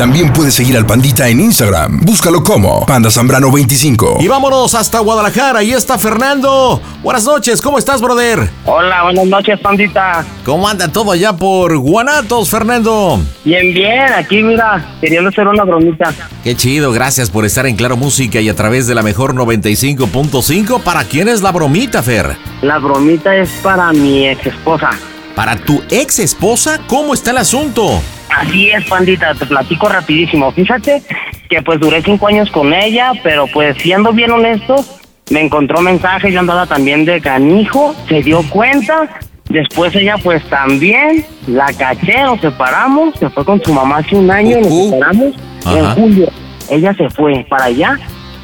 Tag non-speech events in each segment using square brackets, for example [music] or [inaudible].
También puedes seguir al Pandita en Instagram. Búscalo como Panda Zambrano 25. Y vámonos hasta Guadalajara. Ahí está Fernando. Buenas noches, ¿cómo estás, brother? Hola, buenas noches, pandita. ¿Cómo anda todo allá por Guanatos, Fernando? Bien, bien, aquí mira, queriendo hacer una bromita. Qué chido, gracias por estar en Claro Música y a través de la mejor 95.5. ¿Para quién es la bromita, Fer? La bromita es para mi ex esposa. ¿Para tu ex esposa? ¿Cómo está el asunto? Así es, pandita, te platico rapidísimo. Fíjate que pues duré cinco años con ella, pero pues siendo bien honesto, me encontró mensajes, yo andaba también de canijo, se dio cuenta, después ella pues también, la caché, nos separamos, se fue con su mamá hace un año, nos Ujú. separamos, en Ajá. julio, ella se fue para allá,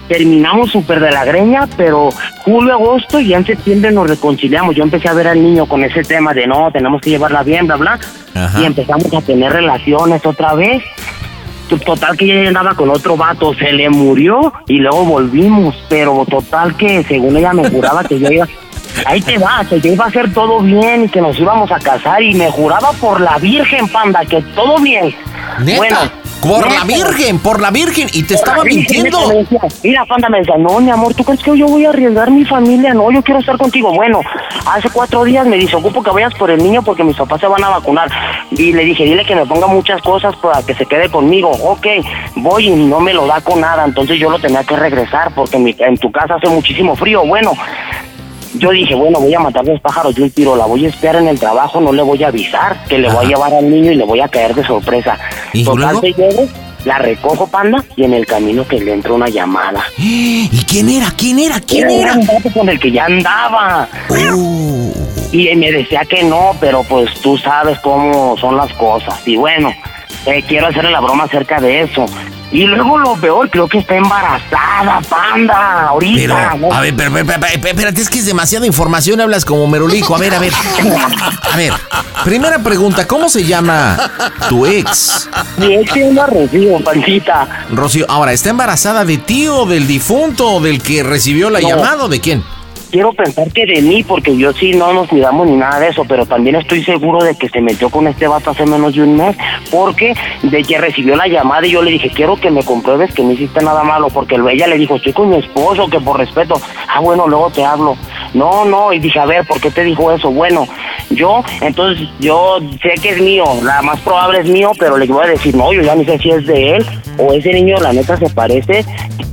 terminamos súper de la greña, pero julio, agosto y ya en septiembre nos reconciliamos, yo empecé a ver al niño con ese tema de no, tenemos que llevarla bien, bla, bla, Ajá. y empezamos a tener relaciones otra vez. Total que ella andaba con otro vato, se le murió y luego volvimos, pero total que según ella me juraba que yo iba, [laughs] ahí te va, que yo iba a hacer todo bien y que nos íbamos a casar y me juraba por la Virgen Panda que todo bien. ¿Neta? Bueno, por la. Virgen, por la Virgen. Y te estaba mintiendo. Mira, Panda me decía, no, mi amor, ¿tú crees que yo voy a arriesgar mi familia? No, yo quiero estar contigo. Bueno, hace cuatro días me dice, ocupo que vayas por el niño porque mis papás se van a vacunar. Y le dije, dile que me ponga muchas cosas para que se quede conmigo. Ok, voy y no me lo da con nada. Entonces yo lo tenía que regresar porque en tu casa hace muchísimo frío. Bueno, yo dije, bueno, voy a matar dos pájaros de un tiro, la voy a espiar en el trabajo, no le voy a avisar que le voy a llevar al niño y le voy a caer de sorpresa. ¿Y Total llego, la recojo, panda, y en el camino que le entra una llamada. ¿Y quién era? ¿Quién era? ¿Quién Era era? un vato con el que ya andaba. Oh. Y me decía que no, pero pues tú sabes cómo son las cosas. Y bueno, eh, quiero hacerle la broma acerca de eso. Y luego lo peor, creo que está embarazada, panda, ahorita. Pero, ¿no? a ver, pero, pero, pero, pero, espérate, es que es demasiada información, hablas como merolico. A ver, a ver. A ver, primera pregunta, ¿cómo se llama tu ex? Mi ex tiene una recibo, pandita. Rocío, ahora, ¿está embarazada de ti o del difunto o del que recibió la No. llamada o de quién? Quiero pensar que de mí, porque yo sí no nos cuidamos ni nada de eso, pero también estoy seguro de que se metió con este vato hace menos de un mes, porque de que recibió la llamada y yo le dije, quiero que me compruebes que no hiciste nada malo, porque ella le dijo, estoy con mi esposo, que por respeto, ah, bueno, luego te hablo. No, no, y dije, a ver, ¿por qué te dijo eso? Bueno, yo, entonces, yo sé que es mío, la más probable es mío, pero le voy a decir, no, yo ya no sé si es de él, o ese niño, la neta, se parece,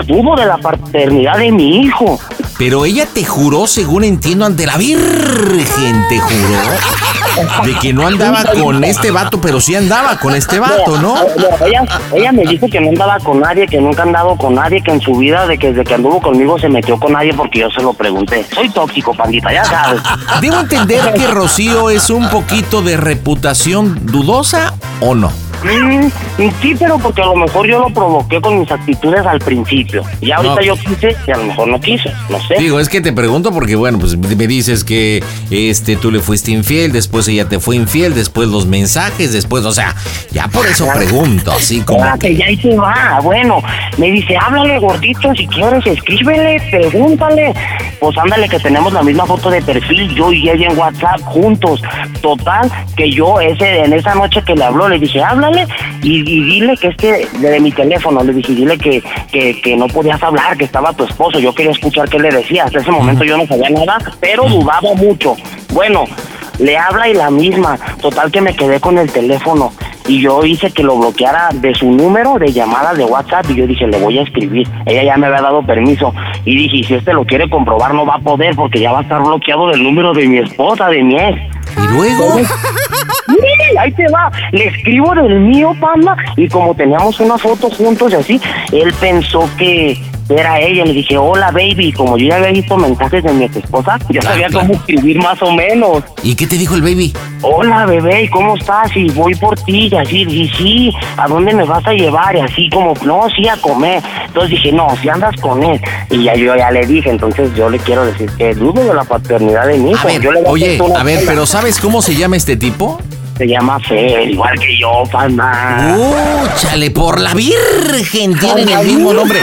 tuvo de la paternidad de mi hijo. Pero ella te juró, según entiendo, ante la Virgen, te juró de que no andaba con este vato, pero sí andaba con este vato, ¿no? No, ella, ella me dijo que no andaba con nadie, que nunca ha andado con nadie, que en su vida, de que desde que anduvo conmigo se metió con nadie porque yo se lo pregunté. Soy tóxico, pandita, ya sabes. Debo entender que Rocío es un poquito de reputación dudosa o no. Mm, sí, pero porque a lo mejor yo lo provoqué con mis actitudes al principio. Y ahorita No. yo quise y a lo mejor no quiso, no sé. Digo, es que te pregunto porque, bueno, pues me dices que este tú le fuiste infiel, después ella te fue infiel, después los mensajes, después, o sea, ya por eso pregunto, así como Espérate, que... ya ahí se va. Bueno, me dice, háblale gordito, si quieres, escríbele, pregúntale. Pues ándale, que tenemos la misma foto de perfil, yo y ella en WhatsApp juntos. Total, que yo ese en esa noche que le habló, le dije, háblale y, y dile que este, de mi teléfono, le dije, dile que, que, que no podías hablar, que estaba tu esposo. Yo quería escuchar qué le decía. Hasta ese momento yo no sabía nada, pero dudaba mucho. Bueno, le habla y la misma. Total que me quedé con el teléfono. y yo hice que lo bloqueara de su número de llamadas de WhatsApp y yo dije, le voy a escribir. Ella ya me había dado permiso y dije, si este lo quiere comprobar no va a poder porque ya va a estar bloqueado del número de mi esposa, de mi ex. ¿Y luego? [laughs] ahí te va. Le escribo del mío, panda, y como teníamos una foto juntos y así, él pensó que era ella. Le dije, hola, baby. Como yo ya había visto mensajes de mi esposa, ya sabía cómo escribir más o menos. ¿Y qué te dijo el baby? Hola, bebé, ¿y cómo estás? Y voy por ti, y así, y sí, ¿a dónde me vas a llevar? Y así como, no, sí, a comer. Entonces dije, no, si andas con él. Y ya yo ya le dije, entonces yo le quiero decir que dudo de la paternidad de mi hijo. A ver, Yo le voy oye, a ver, pero ¿sabes cómo se llama este tipo? Se llama Fer, igual que yo, panda. ¡Uh, chale, por la Virgen! Tienen el mismo nombre.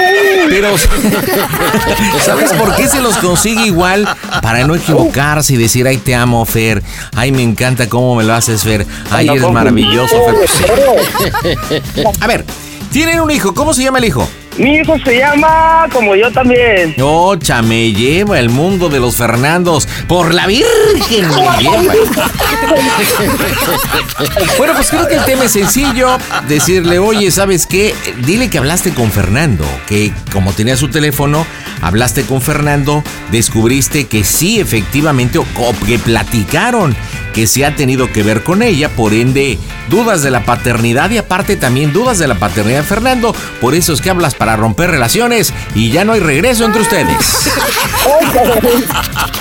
Pero, [laughs] ¿sabes por qué se los consigue igual? Para no equivocarse y decir, ay, te amo, Fer. Ay, me encanta cómo me lo haces, Fer. Ay, eres maravilloso, Fer. [laughs] A ver, tienen un hijo. ¿Cómo se llama el hijo? Mi hijo se llama como yo también. Ocha, me lleva el mundo de los Fernandos. Por la Virgen me [laughs] lleva. Bueno, pues creo que el tema es sencillo. Decirle, oye, ¿sabes qué? Dile que hablaste con Fernando. Que como tenía su teléfono, hablaste con Fernando. Descubriste que sí, efectivamente, o que platicaron que se ha tenido que ver con ella. Por ende, dudas de la paternidad y aparte también dudas de la paternidad de Fernando. Por eso es que hablas para romper relaciones y ya no hay regreso entre ustedes. [laughs]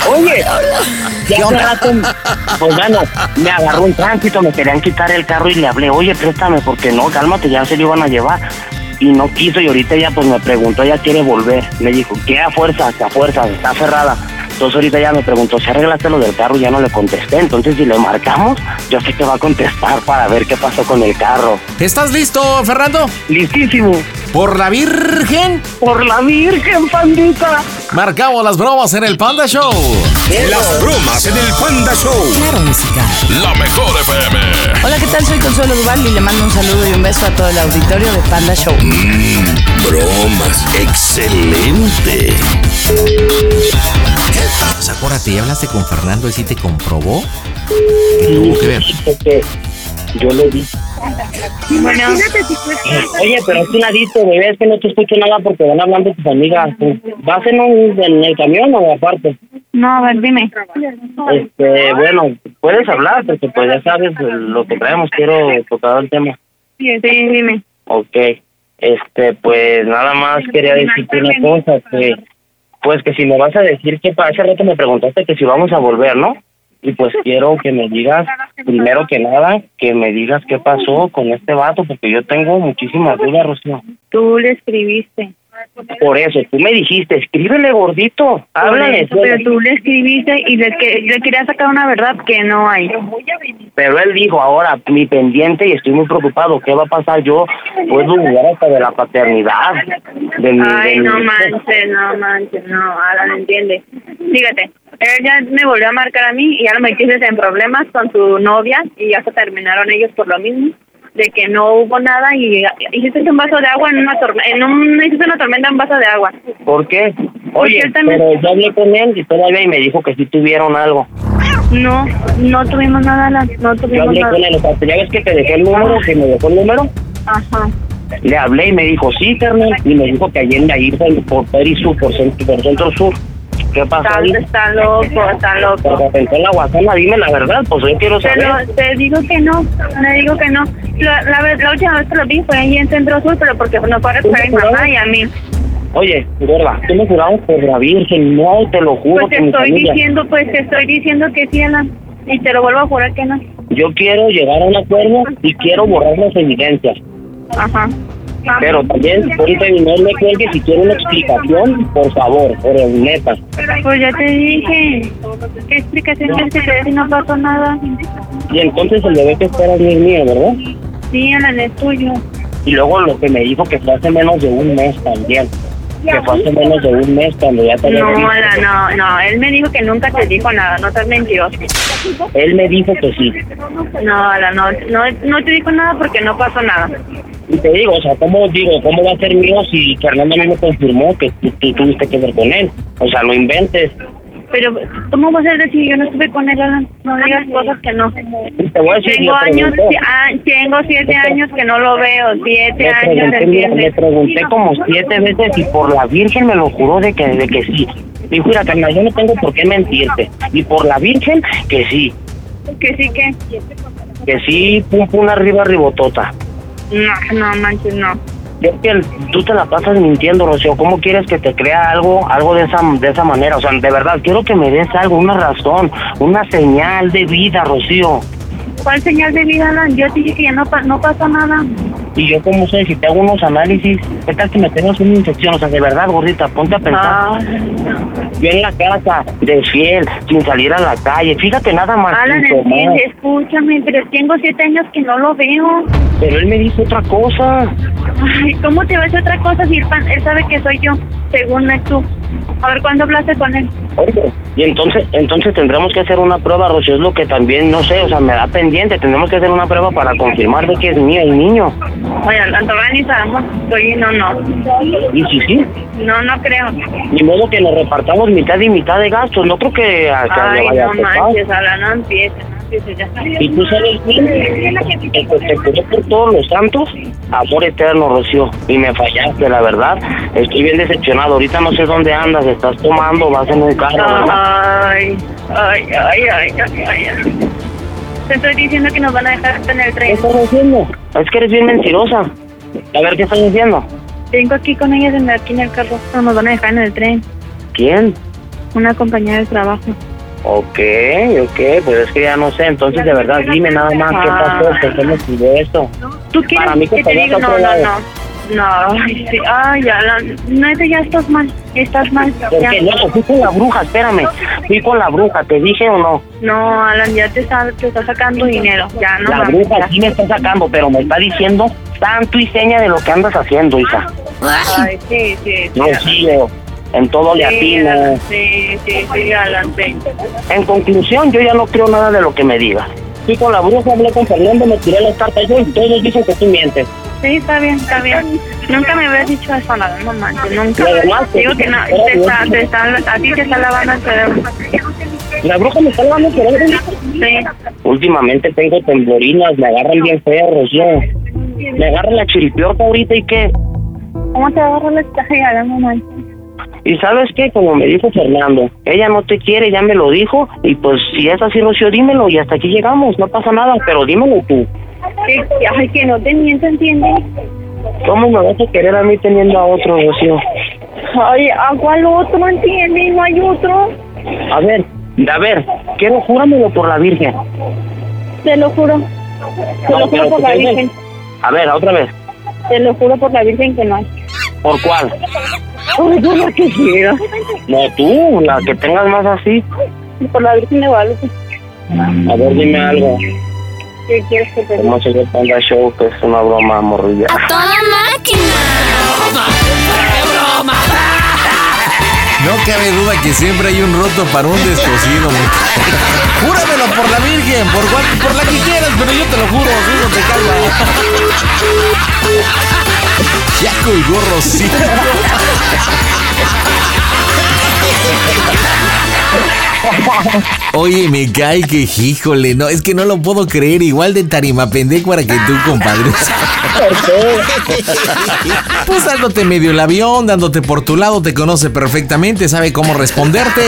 Oye, ya hace rato, pues bueno, me agarró un tránsito, me querían quitar el carro y le hablé, oye, préstame, porque no, cálmate, ya se lo iban a llevar. Y no quiso y ahorita ya pues me preguntó, ella quiere volver. Me dijo, ¿qué a fuerza? que a fuerza? Está cerrada. Entonces ahorita ya me preguntó, ¿se arreglaste lo del carro? Ya no le contesté. Entonces si le marcamos, yo sé que va a contestar para ver qué pasó con el carro. ¿Estás listo, Fernando? Listísimo. Por la Virgen, Por la Virgen, pandita. marcamos las bromas en el Panda Show. Las bromas en el Panda Show. Claro, música. La mejor FM. Hola, ¿qué tal? Soy Consuelo Duval y le mando un saludo y un beso a todo el auditorio de Panda Show. Bromas. Excelente. Pues acuérdate, ¿ya hablaste con Fernando y sí te comprobó que tuvo que ver? Yo le di. Bueno, Oye, pero es un ladito, bebé, es que no te escucho nada porque van hablando tus amigas. ¿Vas en, un, en el camión o aparte? no, a ver, dime. Este, bueno, puedes hablar porque pues ya sabes lo que traemos, quiero tocar el tema. Sí, dime. Ok, este, pues nada más quería decirte una cosa, que pues que si me vas a decir que hace rato me preguntaste que si vamos a volver, ¿no? Y pues quiero que me digas, primero que nada, que me digas qué pasó con este vato, porque yo tengo muchísimas dudas, Rocío. Tú le escribiste. Por eso, tú me dijiste, escríbele gordito, háblale. Eso, Pero tú le escribiste y le, que, le querías sacar una verdad que no hay. Pero él dijo, ahora, mi pendiente y estoy muy preocupado, ¿qué va a pasar? Yo puedo dudar hasta de la paternidad. De mi, Ay, de mi- no manches, no manches, no, Alan, entiende. Fíjate, él ya me volvió a marcar a mí y ya lo metiste en problemas con su novia y ya se terminaron ellos por lo mismo, de que no hubo nada y hiciste un vaso de agua en una tormenta, en un, hiciste una tormenta en un vaso de agua. ¿Por qué? Oye, él también- pero yo hablé con él y todavía y me dijo que sí tuvieron algo. No, no tuvimos nada, no Yo tuvimos hablé nada. con él, o sea, ya ves que te dejé el número, que me dejó el número. Ajá. Le hablé y me dijo, sí, carnal. Y me dijo que allí en ahí por, por Peri Sur, por centro, por centro sur. ¿Qué pasó Está, ahí? está loco, está loco. Porque pensé en la guasana, dime la verdad, pues yo quiero saber. Pero te digo que no, te digo que no. La, la, vez- la última vez que lo vi fue ahí en Centro Sur, pero porque a recoger a mi mamá y a mí. Oye, gorda, tú me jurabas por la Virgen, no, te lo juro Pues te estoy diciendo, pues te estoy diciendo que sí, Alan. Y te lo vuelvo a jurar que no. Yo quiero llegar a un acuerdo y quiero borrar las evidencias. Ajá. Pero también, ahorita no me cuelgues si quiero una explicación, por favor, por el neta. Pues ya te dije. ¿Qué explicación quieres que te dé si no pasó nada? Y entonces el bebé que espera no es mío, ¿verdad? Sí, Alan, es tuyo. Y luego lo que me dijo que fue hace menos de un mes también. Que fue hace menos de un mes cuando ya te No. Alan, no, no. Él me dijo que nunca te dijo nada. No seas mentiroso. Él me dijo que sí. No, no, no, no te dijo nada porque no pasó nada. Y te digo, o sea, ¿cómo digo, cómo va a ser mío si Fernando a mí me confirmó que tú, tú tuviste que ver con él? O sea, no inventes. Pero, ¿cómo vas a decir? Yo no estuve con él, Alan. No digas cosas que no. Te voy a decir, Tengo años, ah, tengo siete años que no lo veo. Siete Le años, pregunté, le pregunté como siete veces y por la Virgen me lo juró de que, de que sí. Dijo, mira, carnal, yo no tengo por qué mentirte. Y por la Virgen, que sí. Que sí que. Que sí, pum, pum, arriba, ribotota. No, no manches, no. Es que tú te la pasas mintiendo, Rocío. ¿Cómo quieres que te crea algo algo de esa de esa manera? O sea, de verdad, quiero que me des algo, una razón, una señal de vida, Rocío. ¿Cuál señal de vida, Alan? Yo te dije que ya no pasa nada. Y yo, ¿cómo sé? Si te hago unos análisis, ¿qué tal que me tengas una infección? O sea, de verdad, gordita, ponte a pensar. Ah, Yo en la casa, de fiel, sin salir a la calle. Fíjate nada más. Alan, entiende, escúchame, pero tengo siete años que no lo veo. Pero él me dijo otra cosa. Ay, ¿cómo te va a hacer otra cosa si él sabe que soy yo, según tú? A ver, ¿cuándo hablaste con él? Oye, y entonces, entonces tendremos que hacer una prueba, Rocío, es lo que también, no sé, o sea, me da pendiente. Tendremos que hacer una prueba para confirmar de que es mío el niño. Todavía ni sabemos. Oye, no, no. Y si sí, No, no creo. ni modo que nos repartamos mitad y mitad de gastos. No creo que, a- que Ay, vaya no a manches, no empieces, no empieces ya. Y tú sabes bien, que pues, te juré por todos los santos, amor eterno, Rocío. Y me fallaste, la verdad. Estoy bien decepcionado. Ahorita no sé dónde andas. Estás tomando, vas en un carro. Ay, ay, ay, ay, ay, ay. Te estoy diciendo que nos van a dejar en el ¿Qué tren. estás haciendo? Es que eres bien mentirosa. A ver, ¿qué estás diciendo? Vengo aquí con ellas en- aquí en el carro. No nos van a dejar en el tren. ¿Quién? Una compañera de trabajo. Ok, ok, pues es que ya no sé. Entonces, de verdad, dime nada más qué pasó, qué me pidió esto. ¿Tú quieres Para mí que que te diga? No, no, no. No, sí. ay, ya, la, no, ya estás mal, estás mal. Ya. Porque no, fui con la bruja, espérame. Fui con la bruja, ¿te dije o no? No, Alan, ya te está, te está sacando dinero. Ya, no la bruja ya. sí me está sacando, pero me está diciendo tanto y seña de lo que andas haciendo, hija. Ay, sí, sí. No, sí, yo en todo le Sí, atino. Alan, sí, sí, sí, Alan, sí. En conclusión, yo ya no creo nada de lo que me digas. Fui con la bruja, hablé con Fernando, me tiré las cartas yo y todos dicen que tú mientes. Sí, está bien, está bien. Nunca me habías dicho eso, nada, no manches, nunca. Digo que no, te está, te está, a ti te está lavando el cerebro. La bruja me está lavando el cerebro. Sí. Últimamente tengo temblorinas, me agarran bien feo, Rocío. Me agarra la chiripiorca ahorita y qué. ¿Cómo te agarra la no manches? Y sabes qué, como me dijo Fernando, ella no te quiere, ya me lo dijo, y pues si es así, Rocío, dímelo, y hasta aquí llegamos, no pasa nada, pero dímelo tú. Que, ay, que no te miento, ¿entiendes? ¿Cómo me vas a querer a mí teniendo a otro, Rocío? Ay, ¿a cuál otro, entiendes? No hay otro. A ver, a ver, quiero júramelo por la Virgen. Te lo juro. Te No, lo juro por la. Virgen. A ver, otra vez. Te lo juro por la Virgen que no hay. ¿Por cuál? Por la que quiera. No, tú, la que tengas más así. Por la Virgen de Guadalupe. A ver, dime algo. ¿Qué quieres que te diga? ¿Cómo se ve Panda Show? Que es una broma, morrilla. toda No cabe duda que siempre hay un roto para un descosido. Júramelo por la Virgen, por, cual- por la que quieras, pero yo te lo juro, si no te calma. Ya colgó Rocío. [laughs] Oye, me cae que híjole, no, es que no lo puedo creer, igual de tarima pendecuara que tú, compadre. Pues dándote medio el avión, dándote por tu lado, te conoce perfectamente, sabe cómo responderte.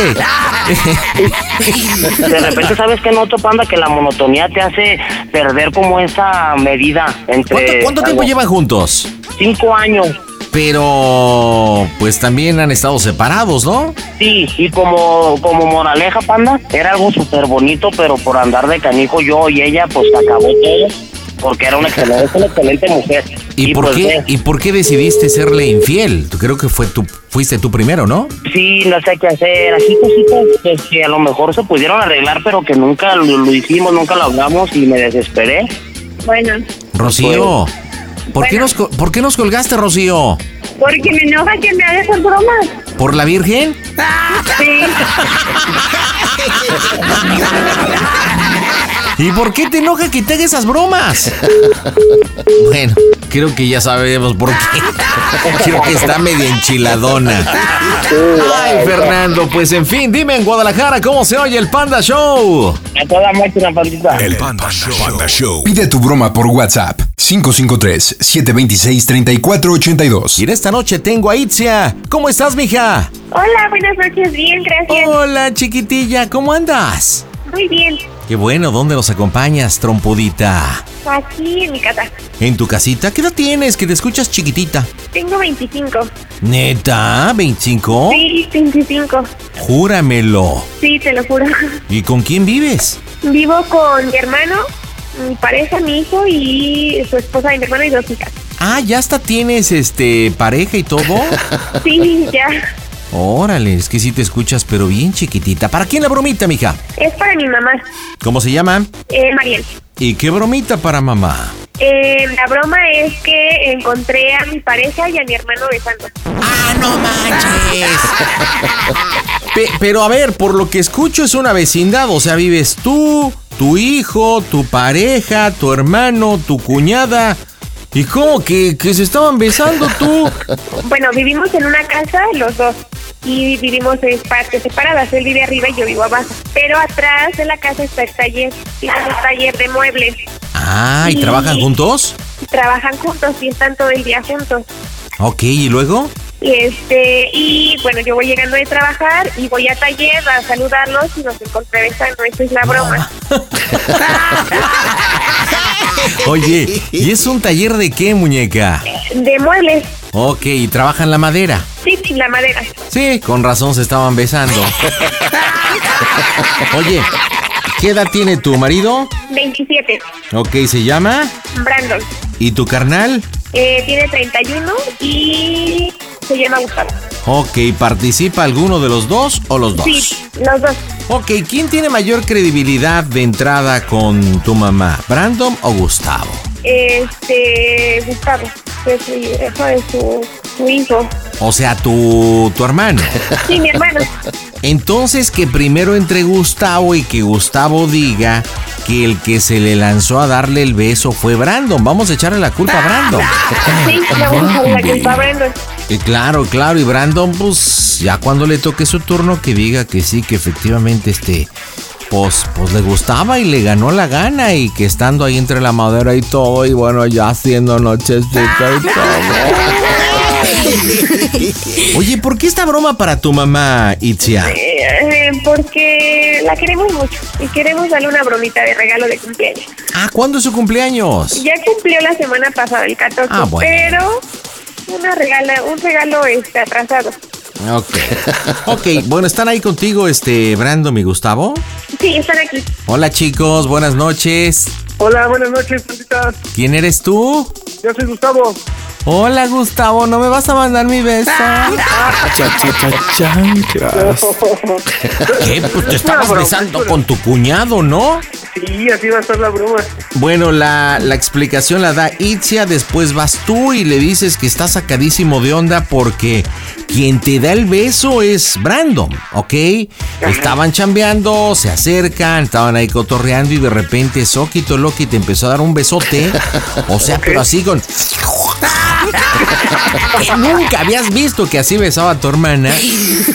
De repente, ¿sabes qué noto, Panda? Que la monotonía te hace perder como esa medida entre... ¿Cuánto, cuánto tiempo llevan juntos? Cinco años. Pero, pues también han estado separados, ¿no? Sí, y como, como moraleja, Panda, era algo súper bonito, pero por andar de canijo yo y ella, pues acabó todo. Porque era una excelente, es una excelente mujer. ¿Y, por pues, qué? ¿Y por qué decidiste serle infiel? Tú Creo que fue tú, fuiste tú primero, ¿no? Sí, no sé qué hacer. Así cositas pues, que a lo mejor se pudieron arreglar, pero que nunca lo, lo hicimos, nunca lo hablamos y me desesperé. Bueno, Rocío, ¿por qué nos, ¿por qué nos colgaste, Rocío? porque me enoja que me hagas esas bromas. ¿Por la Virgen? Sí. [laughs] ¿Y por qué te enoja que te haga esas bromas? [laughs] Bueno, creo que ya sabemos por qué. Creo que está medio enchiladona. Ay, Fernando, pues en fin, dime en Guadalajara cómo se oye el Panda Show. A toda máquina, pandita. El Panda Show. Panda Show. Pide tu broma por WhatsApp 553-726-3482. Y en esta noche tengo a Itzia. ¿Cómo estás, mija? Hola, buenas noches, bien, gracias. Hola, chiquitilla, ¿cómo andas? Muy bien. Qué bueno, ¿dónde nos acompañas, trompudita? Aquí en mi casa. ¿En tu casita? ¿Qué edad tienes? Que te escuchas chiquitita. Tengo 25. ¿Neta? ¿25? Sí, 25. Júramelo. Sí, te lo juro. ¿Y con quién vives? Vivo con mi hermano, mi pareja, mi hijo y su esposa y mi hermano y dos hijas. Ah, ya hasta tienes este pareja y todo. Sí, ya. Órale, es que sí te escuchas, pero bien chiquitita. ¿Para quién la bromita, mija? Es para mi mamá, ¿Cómo se llama? eh, Mariel. ¿Y qué bromita para mamá? Eh, la broma es que encontré a mi pareja y a mi hermano besando. ¡Ah, no manches! [laughs] Pe- pero a ver, por lo que escucho es una vecindad, o sea, vives tú, tu hijo, tu pareja, tu hermano, tu cuñada. ¿Y cómo que, que se estaban besando tú? [laughs] Bueno, vivimos en una casa los dos y vivimos en partes separadas. Él vive arriba y yo vivo abajo. Pero atrás de la casa está el taller. Es un taller de muebles. Ah, ¿y trabajan juntos? Trabajan juntos y están todo el día juntos. Ok, ¿y luego? Y este y bueno, yo voy llegando de trabajar y voy a taller a saludarlos y nos encontré besando. Esa es la broma. [laughs] Oye, ¿y es un taller de qué, muñeca? De muebles. Ok, ¿y trabajan la madera? Sí, sí, la madera. Sí, con razón se estaban besando. [laughs] Oye, ¿qué edad tiene tu marido? 27. Ok, se llama. Brandon. ¿Y tu carnal? Eh, tiene 31 y se llama Gustavo. Ok, ¿participa alguno de los dos o los dos? Sí, los dos. Ok, ¿quién tiene mayor credibilidad de entrada con tu mamá? ¿Brandon o Gustavo? Este, Gustavo, que es su, hijo de su, su hijo. O sea, tu, tu hermano. [laughs] Sí, mi hermano. Entonces que primero entre Gustavo y que Gustavo diga que el que se le lanzó a darle el beso fue Brandon. Vamos a echarle la culpa a Brandon. Sí, vamos a echarle la culpa a Brandon. Y claro, claro, y Brandon, pues ya cuando le toque su turno, que diga que sí, que efectivamente este, pues, pues le gustaba y le ganó la gana y que estando ahí entre la madera y todo, y bueno, ya haciendo nochecita y todo. [laughs] Oye, ¿por qué esta broma para tu mamá, Itzia? Eh, porque la queremos mucho y queremos darle una bromita de regalo de cumpleaños. Ah, ¿cuándo es su cumpleaños? Ya cumplió la semana pasada, el 14, Ah, bueno. pero una regala, un regalo este, atrasado. Ok. Ok, bueno, ¿están ahí contigo, este, Brandon y Gustavo? Sí, están aquí. Hola chicos, buenas noches. Hola, buenas noches. ¿Quién eres tú? Yo soy Gustavo. Hola Gustavo, ¿no me vas a mandar mi beso? [laughs] ¿Qué? Pues te estabas broma, besando es una- con tu cuñado, ¿no? Sí, así va a estar la broma. Bueno, la, la explicación la da Itzia, después vas tú y le dices que está sacadísimo de onda porque quien te da el beso es Brandon, ¿ok? Estaban chambeando, se acercan, estaban ahí cotorreando y de repente Soquito Loki te empezó a dar un besote, o sea, pero así con... que nunca habías visto que así besaba a tu hermana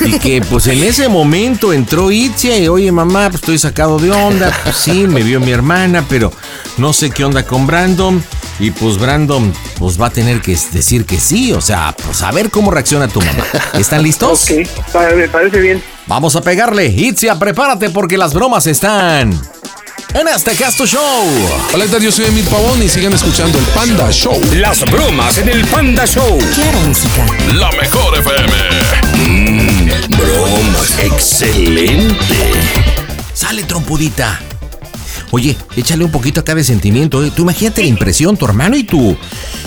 y que pues en ese momento entró Itzia y oye mamá, pues estoy sacado de onda, pues sí, me vio mi hermana, pero no sé qué onda con Brandon y pues Brandon pues va a tener que decir que sí, o sea, pues a ver cómo reacciona tu mamá. ¿Están listos? Ok, parece bien. Vamos a pegarle. Itzia, prepárate porque las bromas están en este Casto Show. Hola, ¿qué tal? Yo soy Emil Pavón y sigan escuchando el Panda Show. Las bromas en el Panda Show. Claro, música. La mejor FM. Mmm, bromas. Excelente. Sale, trompudita. Oye, échale un poquito acá de sentimiento. ¿eh? Tú imagínate la impresión, tu hermano y tú.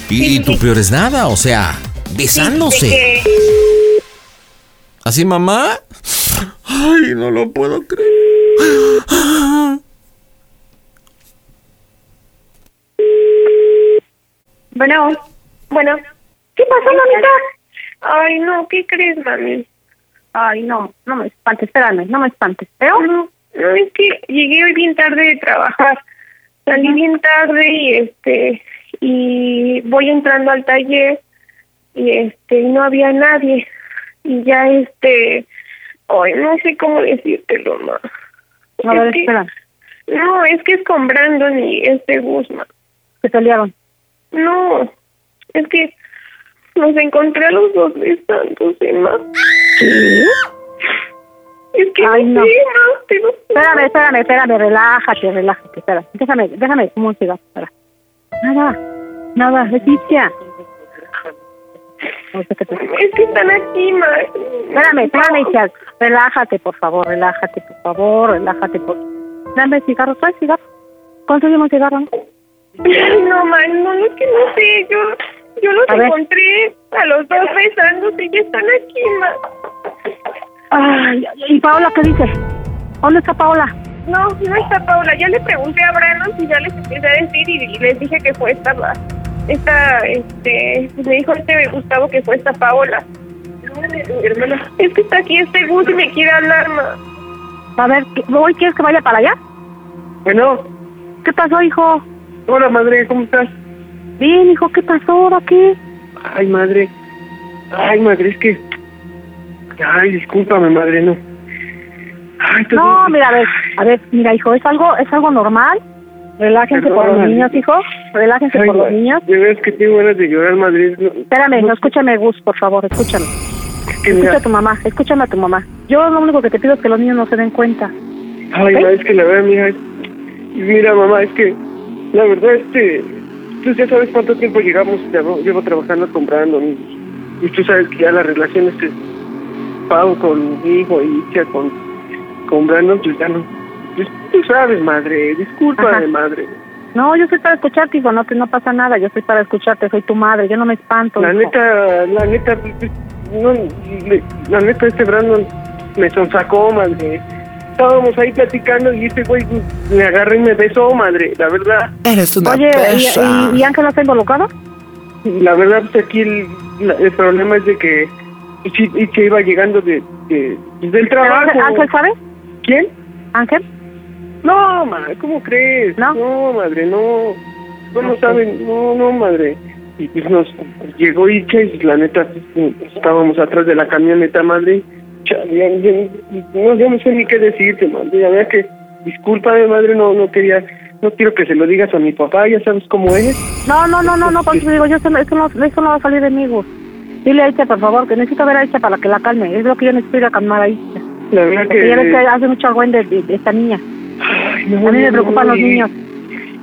Y, y tu peor es nada, o sea, besándose. ¿Así, mamá? Ay, no lo puedo creer. Bueno, bueno. ¿Qué pasó, mamita? Ay, no, ¿qué crees, mami? Ay, no, no me espantes, espérame, no me espantes. ¿Pero? No, es que llegué hoy bien tarde de trabajar. Salí bien tarde y este y voy entrando al taller y este y no había nadie y ya este hoy no sé cómo decírtelo más. A ver, Es que-. No, es que es con Brandon y este Guzmán. Se pelearon. No, es que nos encontré a los dos besándose más. Es que Ay, no. sí, ma, te lo- Espérame, espérame, espérame, relájate, relájate, espera. Déjame, déjame un cigarro, espera. Nada, nada, Leticia. Es que están aquí, ma. Espérame, espérame, hija. Relájate, por favor, relájate, por favor, relájate. Por... Dame cigarro, trae cigarro. Conseguimos un cigarro, ¿no? Ma, no, es que no sé, yo, yo los A ver. encontré a los dos besándose y ya están aquí, ma. Ay, ¿y Paola qué dice? ¿Dónde está Paola? No, no está Paula. Ya le pregunté a Brandon y ya les empecé a decir y, les dije que fue esta, la- esta, este, me dijo este Gustavo que fue esta Paola. Mi hermana, es que está aquí este Gus y me quiere hablar, ma. A ver, ¿qué- ¿hoy quieres que vaya para allá? Bueno, ¿Qué pasó, hijo? hola madre, ¿cómo estás? Bien, hijo, ¿qué pasó? ¿Ahora qué? Ay, madre. Ay, madre, es que... Ay, discúlpame, madre, no. Ay, No, mira, a ver, a ver, mira, hijo, es algo, es algo normal. Relájense por los niños, hijo. Relájense Ay, por los niños. De veras que tengo ganas de llorar, madre. No, Espérame, no escúchame, Gus, por favor, escúchame. es que Escucha mira... a tu mamá, escúchame a tu mamá. Yo lo único que te pido es que los niños no se den cuenta. Ay, ¿Ok? ma, es que la verdad, mira, es- mira, mamá, es que la verdad, este, tú ya sabes cuánto tiempo llegamos, llevo, llevo trabajando con Brandon y, tú sabes que ya la relación este, Pau con mi hijo y con, con Brandon, pues ya no, tú sabes, madre, discúlpame, Ajá. madre. No, yo soy para escucharte, hijo, no, te- no pasa nada, yo soy para escucharte, soy tu madre, yo no me espanto. La hijo. neta, la neta, no, la neta, este Brandon me sonsacó, madre. Estábamos ahí platicando y este güey me agarró y me besó, madre, la verdad. Eres una Oye, perra. ¿y, y, y Ángela está involucrado? La verdad, pues aquí el, problema es de que y se iba llegando de, de- del ¿Pero trabajo. Ángel, Ángel sabe? ¿Quién? ¿Ángel? No, madre, ¿cómo crees? ¿No? madre, no. No, no saben, no, no, madre. Y pues nos llegó Icha y la neta, estábamos atrás de la camioneta, madre. Chale, ya- ya- no, no sé ni qué decirte, madre. La verdad que, discúlpame, madre, no, no quería, no quiero que se lo digas a mi papá, ya sabes cómo es. No, no, no, no, no, te digo, yo eso, no- eso, no, no va a salir de mí. Dile a Aicha, por favor, que necesito ver a Aicha para que la calme. Es lo que yo necesito ir a calmar a Aicha. La verdad Porque ya ves que que... hace mucho argüen de, de, de esta niña. No, A mí me no, preocupan no, los y- niños.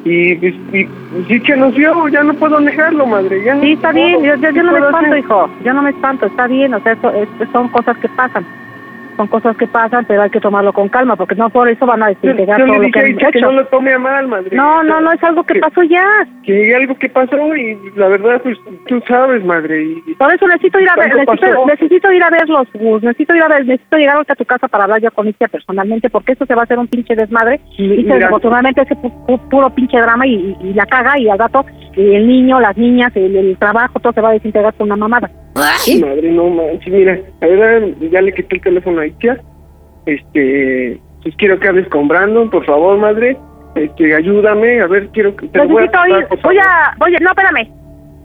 Y, pues, y, pues, sí que nos vio, ya no puedo negarlo, madre. Ya Sí, está bien, yo, yo, yo no me puedo espanto, hacer? hijo. Yo no me espanto, está bien, o sea, eso, es- son cosas que pasan. Son cosas que pasan, pero hay que tomarlo con calma, porque no por eso van a desintegrar yo todo le lo que han que hecho. no lo tome a mal, madre. No, no, no, es algo que pasó ya. Que algo que pasó y la verdad, pues tú sabes, madre. Y, Por eso necesito ir a ver, necesito, ir a verlos, Gus, necesito ir a ver, necesito llegar ahorita a tu casa para hablar yo con Icia personalmente, porque eso se va a hacer un pinche desmadre. Y desafortunadamente ese pu- pu- puro pinche drama y, y- y la caga y al rato y el niño, las niñas, el, el trabajo, todo se va a desintegrar con una mamada. Madre, no manches, mira, verdad, ya le quité el teléfono a Itia. Este, pues quiero que hables con Brandon, por favor, madre. Este, ayúdame, a ver, quiero que te lo voy a Necesito ir, voy a, oye, no, espérame.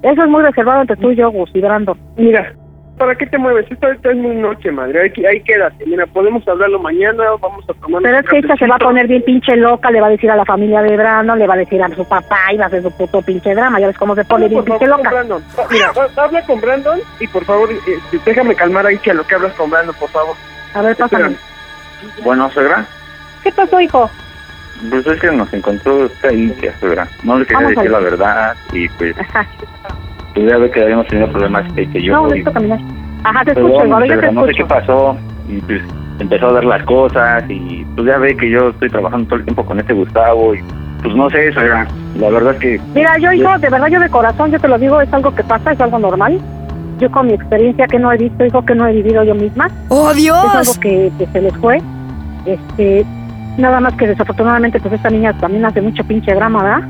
Eso es muy reservado entre tú y yo, Gus y Brandon. Mira, ¿para qué te mueves? Esto, esto es muy noche, madre. Ahí, ahí quédate. Mira, podemos hablarlo mañana, vamos a tomar. Pero es que esta se va a poner bien pinche loca, le va a decir a la familia de Brandon, le va a decir a su papá y va a hacer su puto pinche drama. Ya ves cómo se pone bien pinche loca. Brandon. Mira, habla con Brandon y por favor, este, déjame calmar ahí a lo que hablas con Brandon, por favor. A ver, pásame. Espérame. Bueno, suegra, ¿Qué pasó, hijo? pues es que nos encontró esta India, suegra. No le quería Vamos decir la verdad y pues, Ajá. Pues ya ve que habíamos tenido problemas que, que yo... No, y- necesito caminar. Ajá, te Perdón, escucho, igual, yo te no sé qué escucho. pasó y pues empezó a ver las cosas y pues ya ve que yo estoy trabajando todo el tiempo con este Gustavo y pues no sé, suegra. La verdad que Mira, yo, hijo, de verdad, yo de corazón, yo te lo digo, es algo que pasa, es algo normal. Yo con mi experiencia que no he visto, hijo, que no he vivido yo misma, ¡Oh, es Dios! algo que, que se les fue. Este, nada más que desafortunadamente, pues esta niña también hace mucho pinche drama, ¿verdad?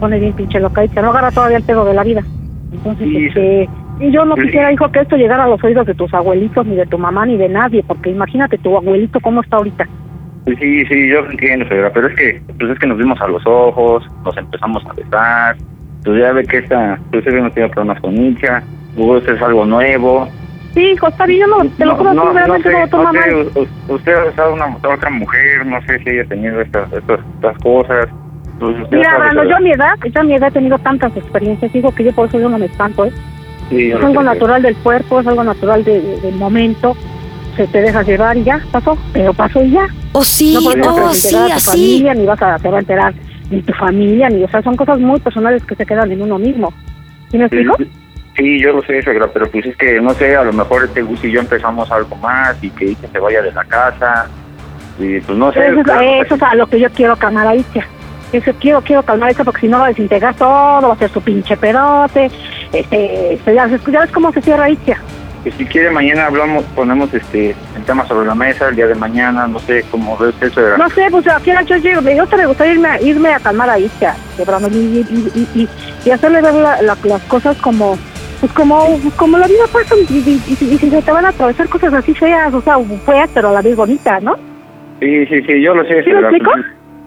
Pone bien pinche loca y se no agarra todavía el pedo de la vida. Entonces, este, y yo no quisiera, hijo, que esto llegara a los oídos de tus abuelitos, ni de tu mamá, ni de nadie, porque imagínate tu abuelito cómo está ahorita. Pues sí, sí, yo entiendo, señora, pero es que, pues es que nos vimos a los ojos, nos empezamos a besar, pues ya ve que esta, pues hemos tenido problemas con Nicha, Gus es algo nuevo. Sí, hijo, está bien, yo no, te lo juro, no, tú no realmente sé, no no sé, u- u- usted ha besado a una otra mujer, no sé si haya tenido estas, estas, estas cosas. Pues Mira, yo a mi edad, yo a mi edad he tenido tantas experiencias, digo que yo por eso yo no me espanto, ¿eh? Sí, Es algo natural del cuerpo, es algo natural de- de- del momento, se te dejas llevar y ya, pasó, pero pasó y ya. Oh, sí, no oh, vas a sí, enterar a tu así. familia, ni vas a, te va a enterar ni tu familia, ni, o sea, son cosas muy personales que se quedan en uno mismo. ¿Sí me Sí, explico? Sí, yo lo sé, suegra, pero pues es que, no sé, a lo mejor este Gus y yo empezamos algo más y que se vaya de la casa. Y pues no sé. Eso, es- claro, eso es a lo que yo quiero calmar a Itzia. Eso quiero, quiero calmar Itzia porque si no va a desintegrar todo, va a ser su pinche pedote. Este, este, ya, ves- ya ves cómo se cierra Itzia. que si quiere mañana hablamos, ponemos este el tema sobre la mesa el día de mañana, no sé cómo ves eso. No sé, pues aquí la yo llego, me gusta, me gustaría irme, a- irme a calmar a Brandon, y, y, y, y, hacerle ver la- la- las cosas como, pues como, como la vida pasa, y, se te van a atravesar cosas así feas, o sea, feas, pero a la vez bonitas, ¿no? Sí, sí, sí, yo lo sé. ¿Sí suegra, explico?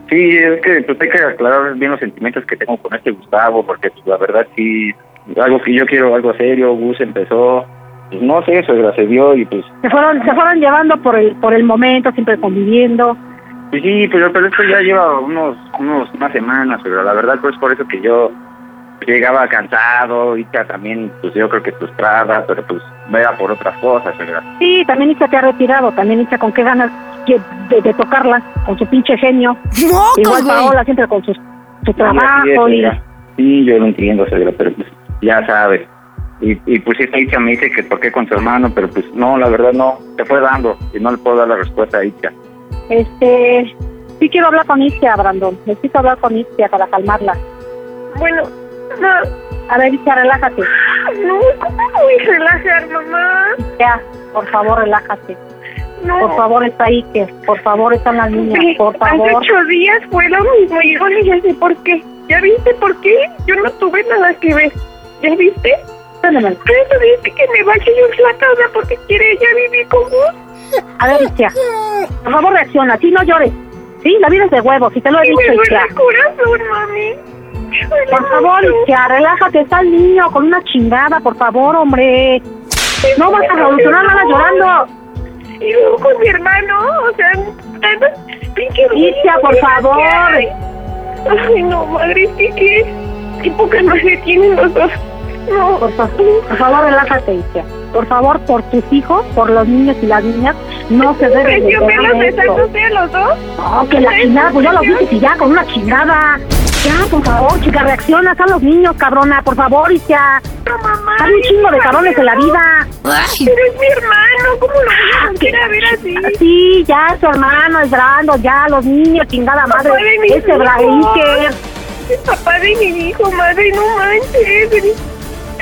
Sí, es que pues hay que aclarar bien los sentimientos que tengo con este Gustavo, porque pues, la verdad sí, algo que yo quiero, algo serio, Gus empezó, pues no sé, suegra, se dio y pues Se fueron, se fueron llevando por el, por el momento, siempre conviviendo. Pues sí, pero, pero esto ya lleva unos, unos unas semanas, pero la verdad pues por eso que yo llegaba cansado, y también, pues yo creo que frustrada, pero pues vea por otras cosas, ¿verdad? Sí, también Itzia te ha retirado, también Itzia con qué ganas que- de, de tocarla, con su pinche genio. [laughs] Igual Paola siempre con su, su trabajo es, y... Sí, yo lo entiendo, señora, pero pues ya sabes. Y, y pues esta Icha me dice que por qué con su hermano, pero pues no, la verdad no, se fue dando y no le puedo dar la respuesta a Icha. Este, sí quiero hablar con Itzia, Brandon. Necesito hablar con Itzia para calmarla. Bueno, no. A ver, Itzia, relájate. No, ¿cómo me voy a relajar, mamá? Ya, por favor, relájate. No. Por favor, está ahí, que por favor están las niñas, por Hace favor. ocho días fue lo mismo y yo le dije por qué. ¿Ya viste por qué? Yo no tuve nada que ver. ¿Ya viste? Eso dice que me vaya yo a la casa porque quiere ella vivir con vos. A ver, Itzia, por favor, reacciona. Sí, no llores. Sí, la vida es de huevos, si te lo he Y me dicho, duele el corazón, mami. Por favor. Itzia, relájate. Está el niño con una chingada, por favor, hombre. No vas a revolucionar nada llorando. Y luego con mi hermano, o sea, pinche Itzia, por favor. Ay, no, madre, es que qué, qué poca madre tienen los dos. No. Por, fa- por favor, relájate, Itzia. Por favor, por tus hijos, por los niños y las niñas, no se debe de ¿Yo me los a los dos? No, que la chingada, pues ya los viste y ya, con una chingada. Ya, por favor, chica, reacciona a los niños, cabrona, por favor, Itzia. No, mamá. Hay un chingo de cabrones en la vida. Pero es mi hermano, ¿cómo lo voy a volver a ver así? Sí, ya, su hermano, es Brando, ya, los niños, chingada madre. Ese. Braiker. Es papá de mi hijo, madre, no manches.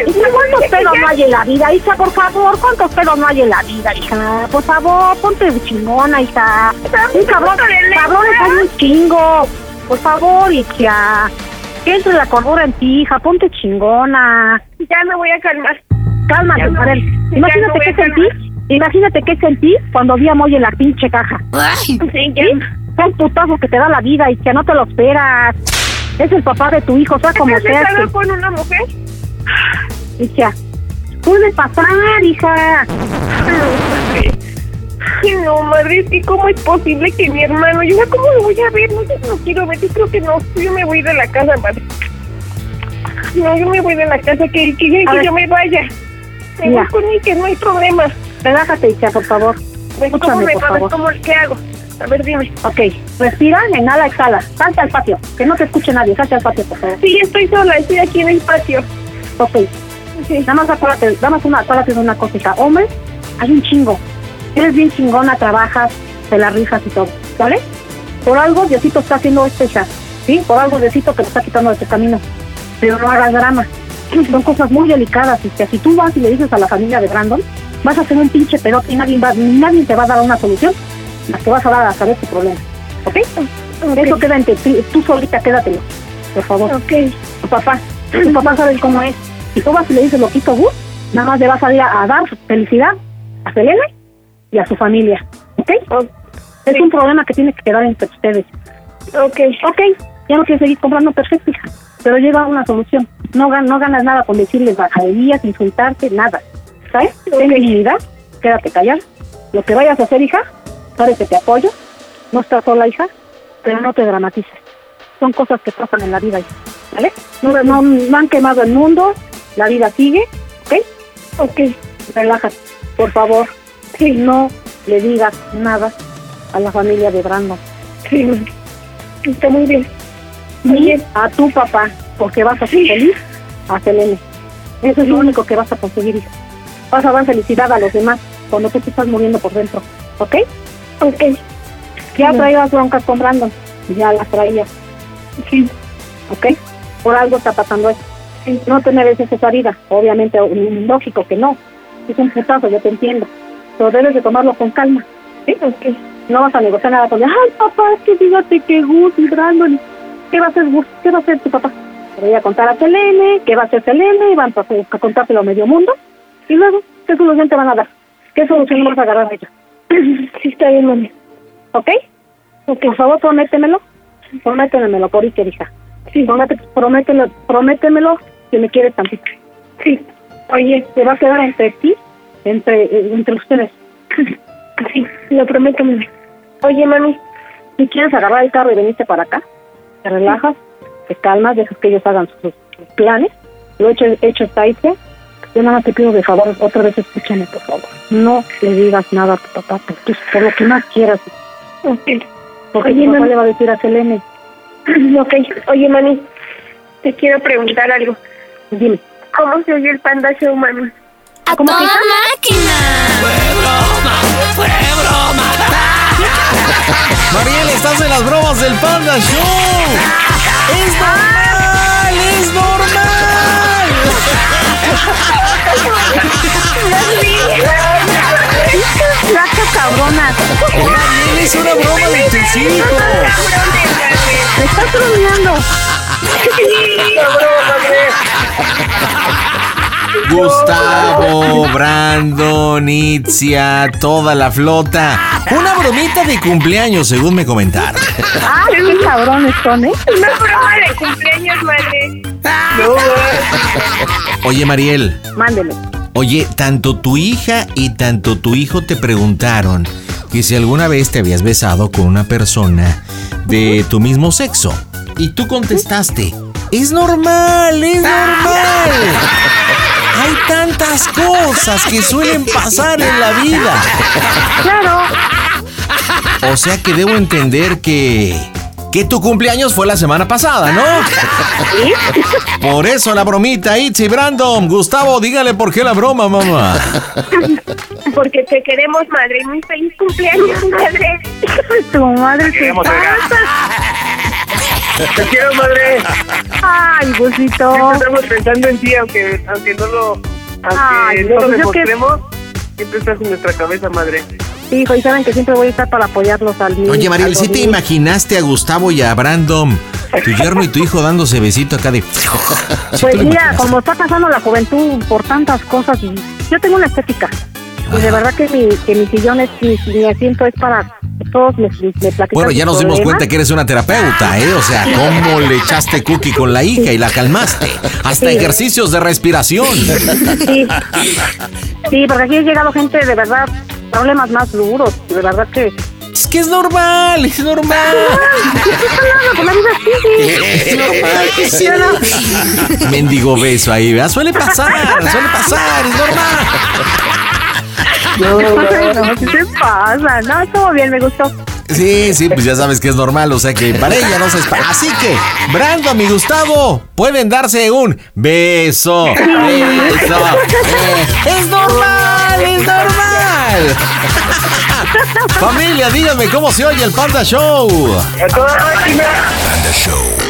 Hija, ¿cuántos pedos no hay en la vida, hija? Por favor, ¿cuántos pedos no hay en la vida, hija? Por favor, ponte chingona, hija. Un cabrón, cabrones hay un chingo. Por favor. Que entre la cordura en ti, hija. Ponte chingona. Ya me voy a calmar. Cálmate, a ver. ya Imagínate no qué sentí. Imagínate qué sentí cuando vi a Moy en la pinche caja. Sí, ya. ¿Sí? Son putazos que te da la vida y que no te lo esperas. Es el papá de tu hijo, sea como ¿Has sea. con una mujer? Hija, puede pasar, hija. Ay, no, madre, es que cómo es posible que mi hermano, yo cómo lo voy a ver, no sé, no quiero ver, yo creo que no, yo me voy de la casa, madre. No, yo me voy de la casa, que, que, que ver. yo me vaya. Me voy con que no hay problema. Relájate, hija, por favor. Pues, ¿Cómo Escúchame, me por favor. cómo, qué hago? A ver, dime. Ok, respira, inhala, exhala. Salta al patio, que no te escuche nadie. Salta al patio, por favor. Sí, estoy sola, estoy aquí en el patio. Ok, Sí. nada más acuérdate, nada más una, acuérdate de una cosita. Hombre, hay un chingo. Eres bien chingona, trabajas, te la rifas y todo, ¿vale? Por algo Diosito está haciendo esto, hija. ¿Sí? Por algo Diosito te lo está quitando de tu camino. Pero no hagas drama. [clears throat] Son cosas muy delicadas y que si tú vas y le dices a la familia de Brandon, vas a hacer un pinche pedote y nadie, va, nadie te va a dar una solución. Las que vas a dar a saber tu problema. ¿Ok? Eso queda entre ti, tú solita, quédatelo. Por favor. Ok. Tu papá, tu papá sabe cómo es. Si tú vas y le dices lo quito Gus, nada más le vas a ir a, a dar felicidad a Selene y a su familia. ¿Ok? Es un problema que tiene que quedar entre ustedes. Ok. Ok, ya no quieres seguir comprando perfecto, hija. Pero llega a una solución. No, no ganas nada con decirles bajaderías, insultarte, nada. ¿Sabes? Ten dignidad, quédate callada. Lo que vayas a hacer, hija, sabes que te apoyo. No estás sola, hija, pero no te dramatices. Son cosas que pasan en la vida, hija. ¿Vale? No, no, no han quemado el mundo, la vida sigue, ¿ok? Ok, relájate, por favor. Y no le digas nada a la familia de Brandon. Sí, está muy bien. Ni a tu papá, porque vas a ser feliz a Selene. Eso es lo único que vas a conseguir, hija. Vas a dar felicidad a los demás cuando tú te estás muriendo por dentro, ¿ok? Ok. Ya Sí. traías broncas con Brandon, ya las traías. Sí. ¿ok? Por algo está pasando eso. No te mereces esa vida, obviamente, lógico que no. Es un putazo, yo te entiendo. Pero debes de tomarlo con calma, ¿sí? No vas a negociar nada con él. Ay, papá, es que fíjate que Gus y Brandon. ¿Qué va a hacer Gus? ¿Qué va a hacer tu papá? Voy a contar a Selene, ¿qué va a hacer Selene? Van a, a contárselo a medio mundo. Y luego, ¿qué solución te van a dar? ¿Qué solución vas a agarrar de ellos? [laughs] Sí, está bien, mami. ¿Ok? Por favor, prométemelo. Prométemelo por Iker, hija. Sí, promete- prométemelo, prométemelo que me quieres tantito. Sí. Oye, se va a quedar entre ti, entre, eh, entre ustedes. [laughs] Sí, lo prometo, mami. Oye, mami, si quieres agarrar el carro y venirte para acá, te relajas, te calmas, dejas que ellos hagan sus, sus planes. Lo hecho, hecho está hecho. Yo nada más te pido de favor, otra vez escúchame, por favor. No le digas nada a tu papá, por, tu- por lo que más quieras. Ok. Porque Oye, tu papá mami. le va a decir a Selene, [clears throat] Ok. Oye, mami, te quiero preguntar algo. dime, ¿Cómo se oye el Panda Show, mami? ¡A ¿Cómo toda que, hija? máquina! Mariel, estás en las bromas del Panda Show. ¡Es normal! ¡Es normal! ¡Laca cabrona! Mariel, es una broma de tus hijos. ¡Me estás bromeando! Gustavo, Brandon, Itzia, toda la flota. Una bromita de cumpleaños, según me comentaron. ¡Ah, qué cabrones son, eh! Una broma de cumpleaños, madre. Oye, Mariel, Mándeme. oye, tanto tu hija y tanto tu hijo te preguntaron que si alguna vez te habías besado con una persona de tu mismo sexo. Y tú contestaste, es normal, es normal. Hay tantas cosas que suelen pasar en la vida. ¡Claro! O sea que debo entender que... Que tu cumpleaños fue la semana pasada, ¿no? Por eso la bromita, Itzy, Brandon. Gustavo, dígale por qué la broma, mamá. Porque te queremos, madre. Muy feliz cumpleaños, madre. Tu madre Queremos pasa. Te quiero, madre. ¡Ay, Gusito! Siempre estamos pensando en ti, aunque, aunque no lo, aunque Ay, no lo yo que- demostremos. Siempre estás en nuestra cabeza, madre. Hijo, y saben que siempre voy a estar para apoyarlos al niño. Oye, Mariel, ¿sí te imaginaste a Gustavo y a Brandon, tu yerno y tu hijo dándose besito acá de... ¿Sí te Pues mira, como está pasando la juventud por tantas cosas y yo tengo una estética. Y de verdad que mi, que mi sillón es, mi, mi asiento es para todos me, me Bueno, ya nos dimos cuenta que eres una terapeuta, ¿eh? O sea, cómo le echaste cookie con la hija y la calmaste. Hasta Sí. ejercicios de respiración. Sí. sí, porque aquí ha llegado gente de verdad, problemas más duros, de verdad que... Es que es normal, es normal. Es normal que sí. Mendigo beso ahí, ¿verdad? Suele pasar, suele pasar, es normal. No, no, ¿qué [laughs] te pasa? No, estuvo bien, me gustó. Sí, sí, pues ya sabes que es normal, o sea que para ella no se espera. Así que, Brandon y Gustavo pueden darse un beso. Beso. Eh, es normal, es normal. Familia, díganme cómo se oye el Panda Show. Panda Show.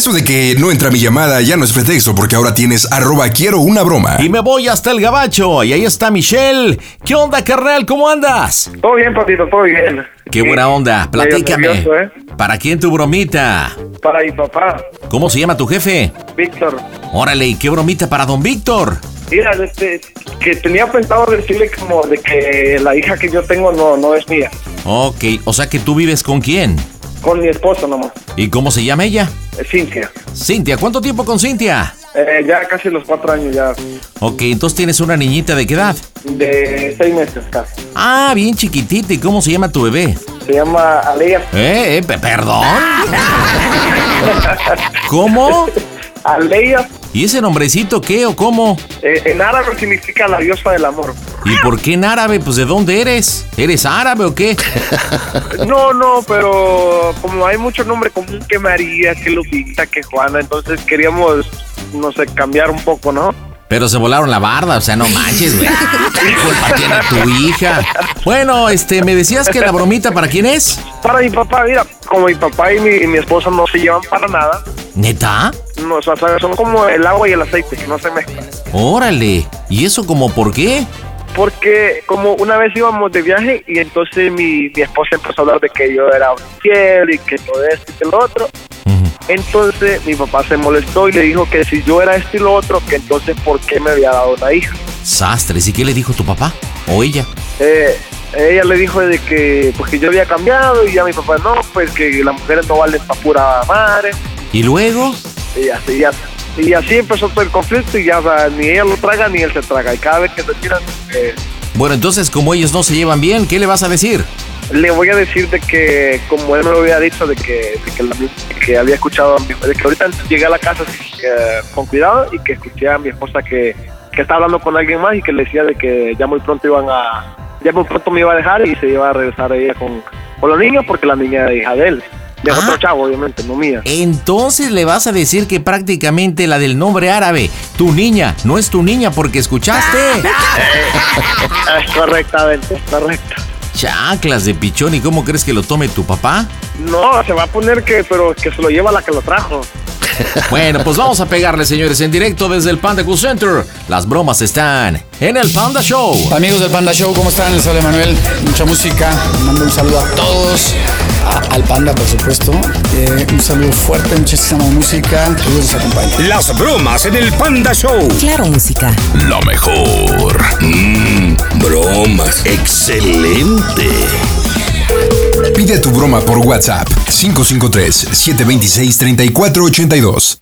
Eso de que no entra mi llamada ya no es pretexto porque ahora tienes arroba quiero una broma. Y me voy hasta el gabacho. Y ahí está Michelle. ¿Qué onda, carnal? ¿Cómo andas? Todo bien, papito, todo bien. Qué buena onda. Platícame. nervioso, ¿eh? ¿Para quién tu bromita? Para mi papá, ¿Cómo se llama tu jefe? Víctor. Órale, ¿y qué bromita para don Víctor? Mira, este, que tenía pensado decirle como de que la hija que yo tengo no, no es mía. Ok, o sea que tú vives con quién? Con mi esposa nomás, ¿Y cómo se llama ella? eh, Cintia. Cintia, ¿cuánto tiempo con Cintia? Eh, ya casi los cuatro años ya, Ok, entonces tienes una niñita de qué edad? de seis meses casi. Ah, bien chiquitita. ¿Y cómo se llama tu bebé? Se llama Alea. ¿Eh? eh, pe- ¿Perdón? [laughs] ¿Cómo? Alea, ¿Y ese nombrecito qué o cómo? eh, en árabe significa la diosa del amor. ¿Y por qué en árabe? Pues ¿de dónde eres? ¿Eres árabe o qué? [laughs] No, no, pero como hay mucho nombre común que María, que Lupita, que Juana, entonces queríamos, no sé, cambiar un poco, ¿no? Pero se volaron la barda, o sea, no manches, güey. ¿Qué culpa tiene tu hija? Bueno, este, me decías que la bromita para quién es? Para mi papá, mira, como mi papá y mi, y mi esposa no se llevan para nada, ¿Neta? No, o sea, son como el agua y el aceite, que no se mezclan. Órale. ¿Y eso como por qué? Porque como una vez íbamos de viaje y entonces mi, mi esposa empezó a hablar de que yo era un infiel y que todo esto y que lo otro. Entonces mi papá se molestó y le dijo que si yo era esto y lo otro, que entonces por qué me había dado una hija. Sastres. ¿Y qué le dijo tu papá? ¿O ella? Eh, ella le dijo de que pues que yo había cambiado y ya mi papá no, pues que las mujeres no valen para pura madre. ¿Y luego? Y así, ya, y así empezó todo el conflicto y ya o sea, ni ella lo traga ni él se traga. Y cada vez que se tiran, eh, Bueno, entonces, como ellos no se llevan bien, ¿qué le vas a decir? le voy a decir de que, como él me lo había dicho, de que, de que, la- que había escuchado, a mi- de que ahorita llegué a la casa eh, con cuidado y que escuché a mi esposa que, que estaba hablando con alguien más y que le decía de que ya muy pronto iban a, ya muy pronto me iba a dejar y se iba a regresar ella con, con los niños porque la niña era hija de él. De otro chavo, obviamente, no mía. Entonces le vas a decir que prácticamente la del nombre árabe, tu niña, no es tu niña porque escuchaste. [laughs] Es correctamente, correcto. Chaclas de pichón, ¿y cómo crees que lo tome tu papá? No, se va a poner que, pero que se lo lleva la que lo trajo. [laughs] Bueno, pues vamos a pegarle, señores, en directo desde el Panda Cool Center. Las bromas están en el Panda Show. Amigos del Panda Show, ¿cómo están? Les habla Manuel. Mucha música. Mando un saludo a todos. A- al Panda, por supuesto. Eh, un saludo fuerte, muchísima música. Que Dios los acompañe. Las bromas en el Panda Show. Claro, música. Lo mejor. Mm, bromas. Excelente. Pide tu broma por WhatsApp 553-726-3482.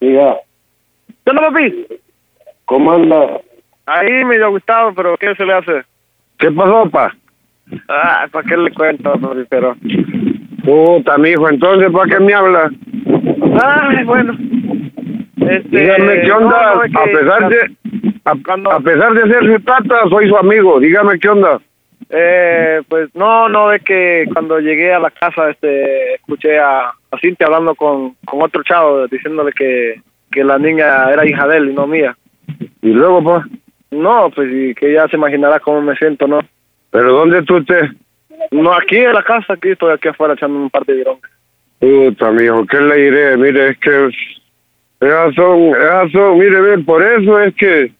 Diga. ¿Qué onda, papi? ¿Cómo anda? Ahí medio gustado, pero ¿qué se le hace? ¿Qué pasó, pa? Ah, ¿para qué le cuento? Pero... Puta, mijo, entonces, ¿para qué me habla? Ay, bueno. Este, Dígame qué onda, no, no, a pesar de a, a pesar de ser su tata, soy su amigo. Dígame qué onda. Eh, pues no, no, es que cuando llegué a la casa, este, escuché a, a Cintia hablando con, con otro chavo, diciéndole que, que la niña era hija de él y no mía. Y luego, pues, No, pues y que ya se imaginará cómo me siento, ¿no? Pero ¿dónde tú estés? No, aquí en la casa, aquí estoy aquí afuera echando un par de virones. Puta, mijo, ¿qué le diré? Mire, es que esas son, esas son, mire, ve, por eso es que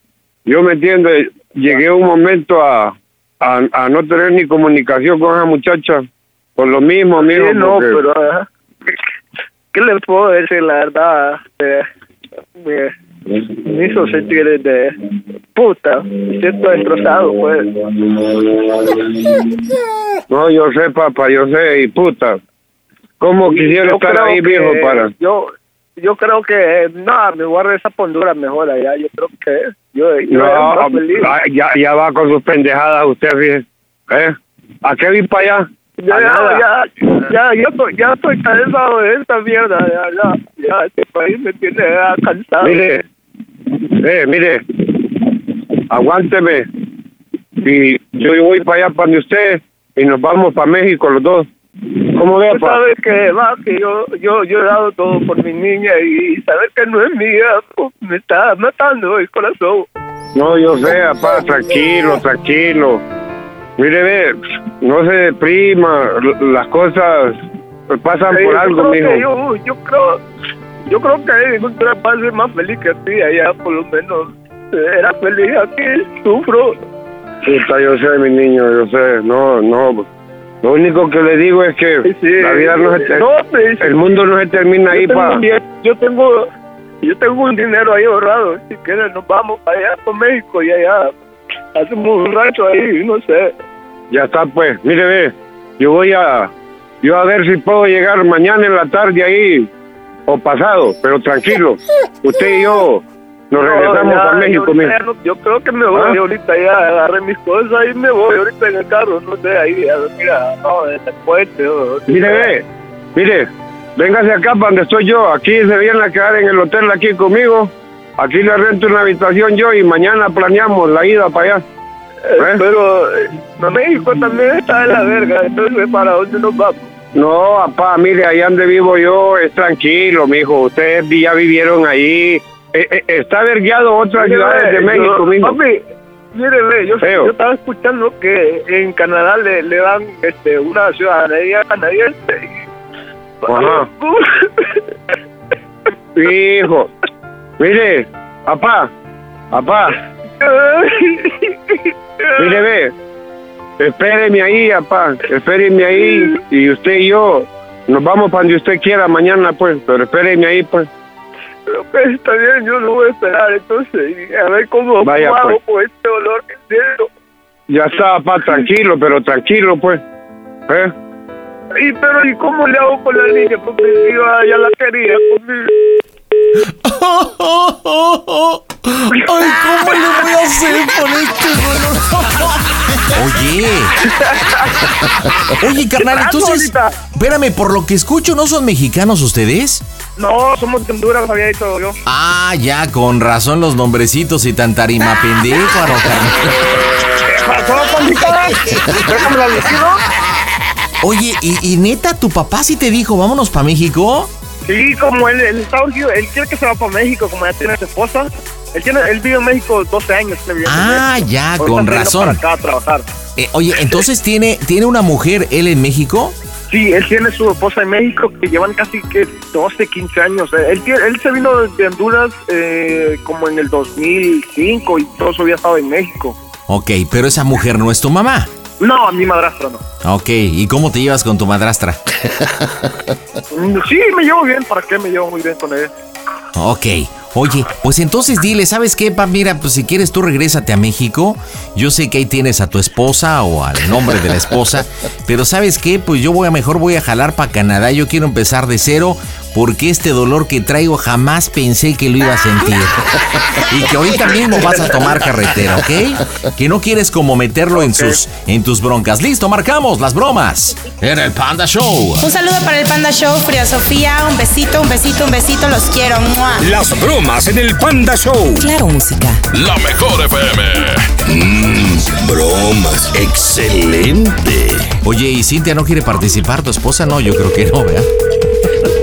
yo me entiendo, llegué un momento a, a, a no tener ni comunicación con esa muchacha. Por lo mismo, Sí, mijo. no, porque- pero... ¿Qué le puedo decir, la verdad? Eh, hizo sentir de puta. Me siento destrozado, pues. [laughs] No, yo sé, papá, yo sé, y puta. ¿Cómo quisiera Yo estar ahí, que- viejo, para? Yo, yo creo que, no, me voy a regresar a Honduras mejor allá. Yo creo que yo, yo No, ya, ya va con sus pendejadas usted, fíjese. ¿Eh? ¿A qué vi para allá? Ya, A nada. ya, ya, ya, ya estoy, ya estoy cansado de esta mierda. Ya, ya, ya, este país me tiene cansado. Mire, eh, mire, aguánteme. Y yo voy para allá para donde usted y nos vamos para México los dos. ¿Cómo ve, Tú pa? sabes que va, que yo, yo, yo he dado todo por mi niña y saber que no es mía, pues, me está matando el corazón. No, yo sé, papá, tranquilo, tranquilo. Mire, ve, no se deprima, las cosas pasan Sí, por algo, mijo. Yo, yo creo, yo creo que va a ser más feliz que aquí, allá por lo menos eh, era feliz, aquí sufro. Puta, yo sé, mi niño, yo sé. No, no. Lo único que le digo es que la vida no se No, el mundo no se termina ahí, pa. yo tengo, yo tengo un dinero ahí ahorrado, si quieres nos vamos para allá, por México y allá, hacemos un rancho ahí, no sé. Ya está, pues. Mire, ve, yo voy a, yo a ver si puedo llegar mañana en la tarde ahí o pasado, pero tranquilo. Usted y yo nos No, regresamos ya, a México, yo, ya no- creo que me voy ¿Ah? ahorita, ya agarré mis cosas y me voy ahorita en el carro, no sé, ahí, a- mira, no, en el puente. o- Mire, ve, mire, véngase acá para donde estoy yo. Aquí se viene a quedar en el hotel aquí conmigo. Aquí le rento una habitación yo y mañana planeamos la ida para allá. Eh, Pero eh, México también está en la verga, entonces ¿para dónde nos vamos? No, papá, mire, allá donde vivo yo es tranquilo, mijo. Ustedes ya vivieron ahí. Eh, eh, está vergueado otras Mire, ciudades de México, yo- mijo. Papi, mire, ve, yo, yo estaba escuchando que en Canadá le, le dan este, una ciudadanía canadiense. Ajá. Hijo, mire, papá, papá, [laughs] mire, ve, espéreme ahí, papá, espéreme ahí y usted y yo nos vamos para donde usted quiera mañana, pues, pero espéreme ahí, pues. Ok, está bien, yo lo voy a esperar entonces a ver cómo, Vaya, hago pues. con este dolor que siento. Ya está, papá, tranquilo, pero tranquilo, pues. ¿Eh? Y pero ¿y cómo le hago con la niña? Porque yo ya la quería conmigo. Ay, ¿cómo le voy a hacer con este Oye. [laughs] Oye, carnal, entonces. Espérame, por lo que escucho, ¿no son mexicanos ustedes? No, somos de Honduras, había dicho yo. Ah, ya, con razón los nombrecitos y tan tarima pendejo, Déjame la liquido. Oye, ¿y, y neta, tu papá sí te dijo, vámonos para México? Sí, como él, él está urgido, él quiere que se va para México, como ya tiene su esposa. Él, tiene, él vive en México 12 años. Ah, ya, Ahorita con razón. Para acá a trabajar. Eh, oye, entonces tiene, tiene una mujer él en México. Sí, él tiene su esposa en México que llevan casi que 12, 15 años. Eh, Él, él se vino de Honduras eh, como en el 2005 y todo su vida estado en México. Ok, pero esa mujer no es tu mamá. No, mi madrastra no. Ok, ¿y cómo te llevas con tu madrastra? Mm, Sí, me llevo bien. ¿Para qué me llevo muy bien con él? Ok. Oye, pues entonces dile, ¿sabes qué, pa? Mira, pues si quieres tú regrésate a México. Yo sé que ahí tienes a tu esposa o al nombre de la esposa, pero ¿sabes qué? Pues yo voy a mejor voy a jalar para Canadá. Yo quiero empezar de cero porque este dolor que traigo jamás pensé que lo iba a sentir. Y que ahorita mismo vas a tomar carretera, ¿ok? Que no quieres como meterlo en sus en tus broncas. Listo, marcamos las bromas en el Panda Show. Un saludo para el Panda Show, Frida Sofía. Un besito, un besito, un besito. Los quiero. ¡Mua! Las bromas en el Panda Show. Claro, música. La mejor FM. Mmm, bromas. Excelente. Oye, ¿y Cintia no quiere participar? ¿Tu esposa no? Yo creo que no, ¿verdad?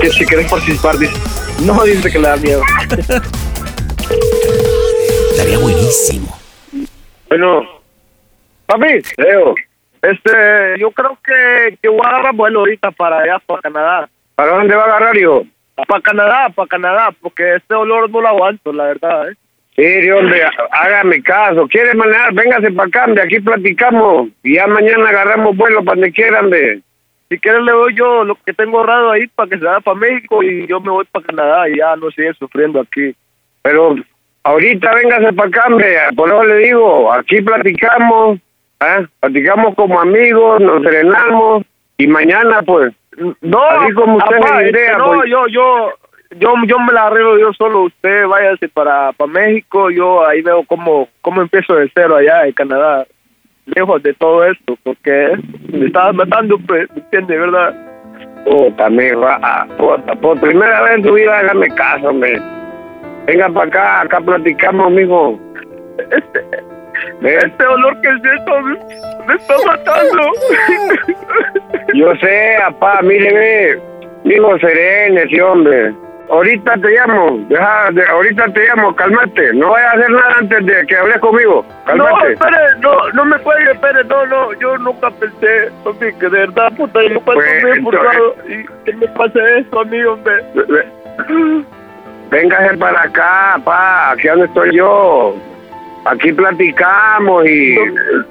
Que si quieres participar, dice. No, dice que le da miedo. Estaría buenísimo. Bueno, papi, Leo, este, yo creo que, que voy a agarrar vuelo ahorita para allá, para Canadá. ¿Para dónde va a agarrar, hijo? Para Canadá, para Canadá, porque este olor no lo aguanto, la verdad, ¿eh? Sí, hombre, hágame caso. ¿Quiere manejar? Véngase para acá, hombre, aquí platicamos. Y ya mañana agarramos vuelo para donde quieran, hombre. Si quieres le doy yo lo que tengo ahorrado ahí para que se vaya para México y yo me voy para Canadá y ya no sigue sufriendo aquí. Pero ahorita véngase para acá, hombre. Por eso le digo, aquí platicamos, ¿ah? platicamos como amigos, nos serenamos y mañana, pues, No, así como usted papá, se este, idea, no, pues. yo, yo, yo, yo me la arreglo yo solo. Usted váyase para, para México, yo ahí veo cómo, cómo empiezo de cero allá en Canadá, lejos de todo esto, porque me estabas matando, pues, ¿me entiende, verdad? Puta, me va a- puta, por primera vez en tu vida, hágame caso, hombre. Venga para acá, acá platicamos, mijo. Este, Ve, este olor que siento me, me está matando. Yo sé, papá, mire, ve. Mijo, serénese, hombre. Ahorita te llamo, deja, de- ahorita te llamo, cálmate. No vayas a hacer nada antes de que hables conmigo. No, Cálmate. espere, no, no me cuelgue, espere, no, no, yo nunca pensé, papi, que de verdad, puta, yo paso Pues, bien frustrado y que me pase esto a mí, hombre. Véngase para acá, pa, aquí donde estoy yo. Aquí platicamos y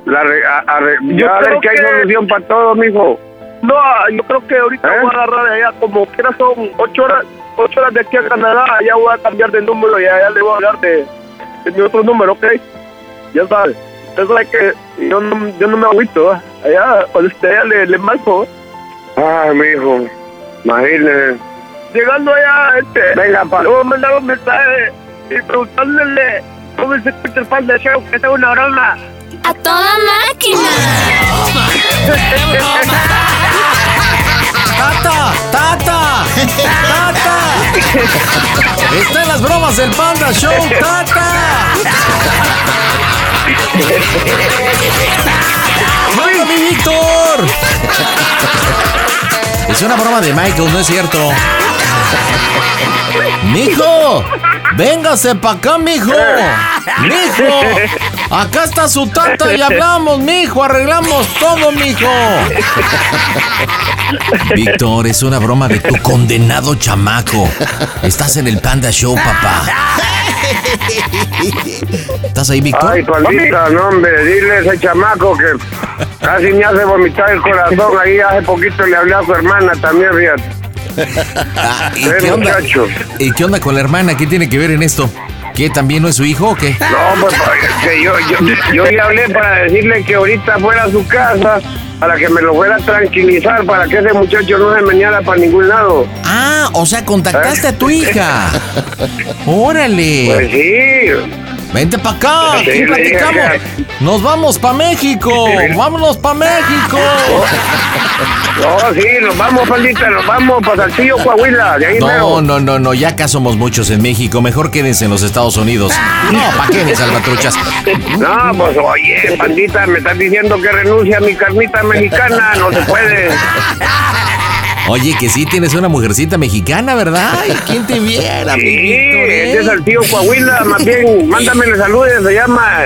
la a- Yo creo ver que hay que- solución para todo, mijo. No, yo creo que ahorita ¿Eh? voy a agarrar allá, como quiera son ocho horas, ocho horas de aquí a Canadá, allá voy a cambiar de número y allá le voy a hablar de, de mi otro número, ¿ok? Ya sabes. usted sabe que yo no, yo no me agüito. Allá, cuando usted allá le, le marco. Ah, mijo, imagínese. Llegando allá, este, Venga, pa. le voy a mandar un mensaje y preguntándole cómo se escucha el Panda Show, que es una broma. A toda máquina. [laughs] ¡Tata! ¡Tata! ¡Tata! ¡Está en las bromas del Panda Show! ¡Tata! ¡Venga, mi Víctor! Es una broma de Michael, no es cierto. ¡Mijo! ¡Véngase pa' acá, mijo! ¡Mijo! Acá está su tata y hablamos, mijo. Arreglamos todo, mijo. Víctor, es una broma de tu condenado chamaco. Estás en el Panda Show, papá. ¿Estás ahí, Víctor? Ay, pandita, no, hombre, dile a ese chamaco que casi me hace vomitar el corazón. Ahí hace poquito le hablé a su hermana también, fíjate. Ah, ¿Y qué onda? ¿Y qué onda con la hermana? ¿Qué tiene que ver en esto? ¿Qué también no es su hijo o qué? No, pues que yo, yo, yo le hablé para decirle que ahorita fuera a su casa para que me lo fuera a tranquilizar, para que ese muchacho no se meñara para ningún lado. Ah, o sea, contactaste a tu hija. [laughs] Órale. Pues sí. Vente para acá, Sí, aquí platicamos. Nos vamos para México. Vámonos para México. [laughs] No, sí, nos vamos, pandita, nos vamos para Saltillo, Coahuila, de ahí No, mero. no, no, no, ya acá somos muchos en México. Mejor quédense en los Estados Unidos. No, ¿para qué, salvatruchas? No, pues oye, pandita, me estás diciendo que renuncia a mi carnita mexicana, no se puede. Oye, que sí tienes una mujercita mexicana, ¿verdad? Ay, ¿quién te viera, Sí, eh? es de Saltillo, Coahuila, más bien, mándamele saludos, se llama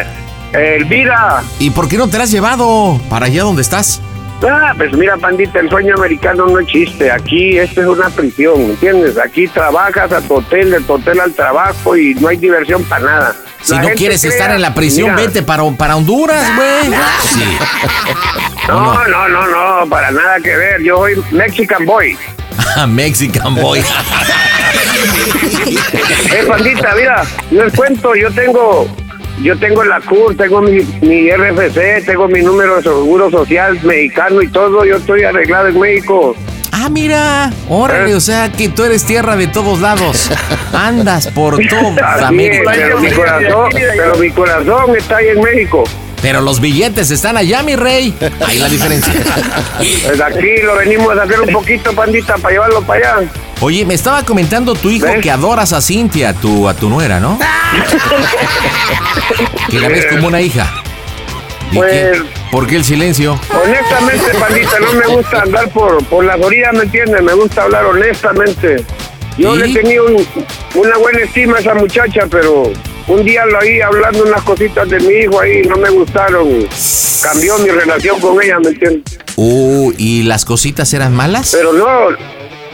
eh, Elvira. ¿Y por qué no te la has llevado para allá donde estás? Ah, pues mira, pandita, el sueño americano no existe. Aquí esto es una prisión, ¿me entiendes? Aquí trabajas a tu hotel, de tu hotel al trabajo y no hay diversión para nada. Si La no quieres crea- estar en la prisión, Mira, vete para, para Honduras, güey. [laughs] Sí. No, no, no, no, para nada que ver. Yo soy Mexican Boy. Ah, [laughs] Mexican Boy. [laughs] Eh, pandita, mira, les cuento, yo tengo, yo tengo la CUR, tengo mi, mi RFC, tengo mi número de seguro social mexicano y todo, yo estoy arreglado en México. Ah, mira. Órale, o sea que tú eres tierra de todos lados. [laughs] Andas por es, América. pero mi corazón, pero mi corazón está ahí en México. Pero los billetes están allá, mi rey. Ahí la diferencia. Pues aquí lo venimos a hacer un poquito, pandita, para llevarlo para allá. Oye, me estaba comentando tu hijo que adoras a Cintia, tu, a tu nuera, ¿no? que la ves como una hija. ¿Y Pues-? ¿Por qué el silencio? Honestamente, pandita, no me gusta andar por, por las orillas, ¿me entiendes? Me gusta hablar honestamente. Yo ¿Y? le un- una buena estima a esa muchacha, pero un día lo oí hablando unas cositas de mi hijo ahí, no me gustaron. Cambió mi relación con ella, ¿me entiendes? Uh, ¿y las cositas eran malas? Pero no,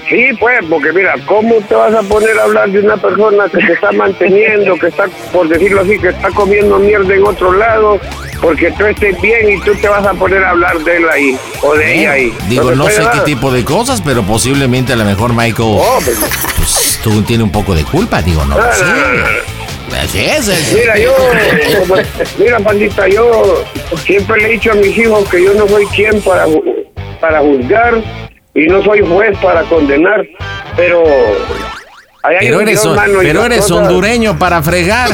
sí, pues, porque mira, ¿cómo te vas a poner a hablar de una persona que se está manteniendo, que está, por decirlo así, que está comiendo mierda en otro lado, porque tú estés bien y tú te vas a poner a hablar de él ahí, o de ella ahí? Digo, no sé qué tipo de cosas, pero posiblemente a lo mejor Michael Oh, pues, pues, tú tiene un poco de culpa, digo, no lo sé. Así es, es- Mira, yo, mira, pandita, yo siempre le he dicho a mis hijos que yo no soy quien para, para juzgar y no soy juez para condenar, pero... Pero eres, Dios, mano, pero eres cosas- hondureño para fregar.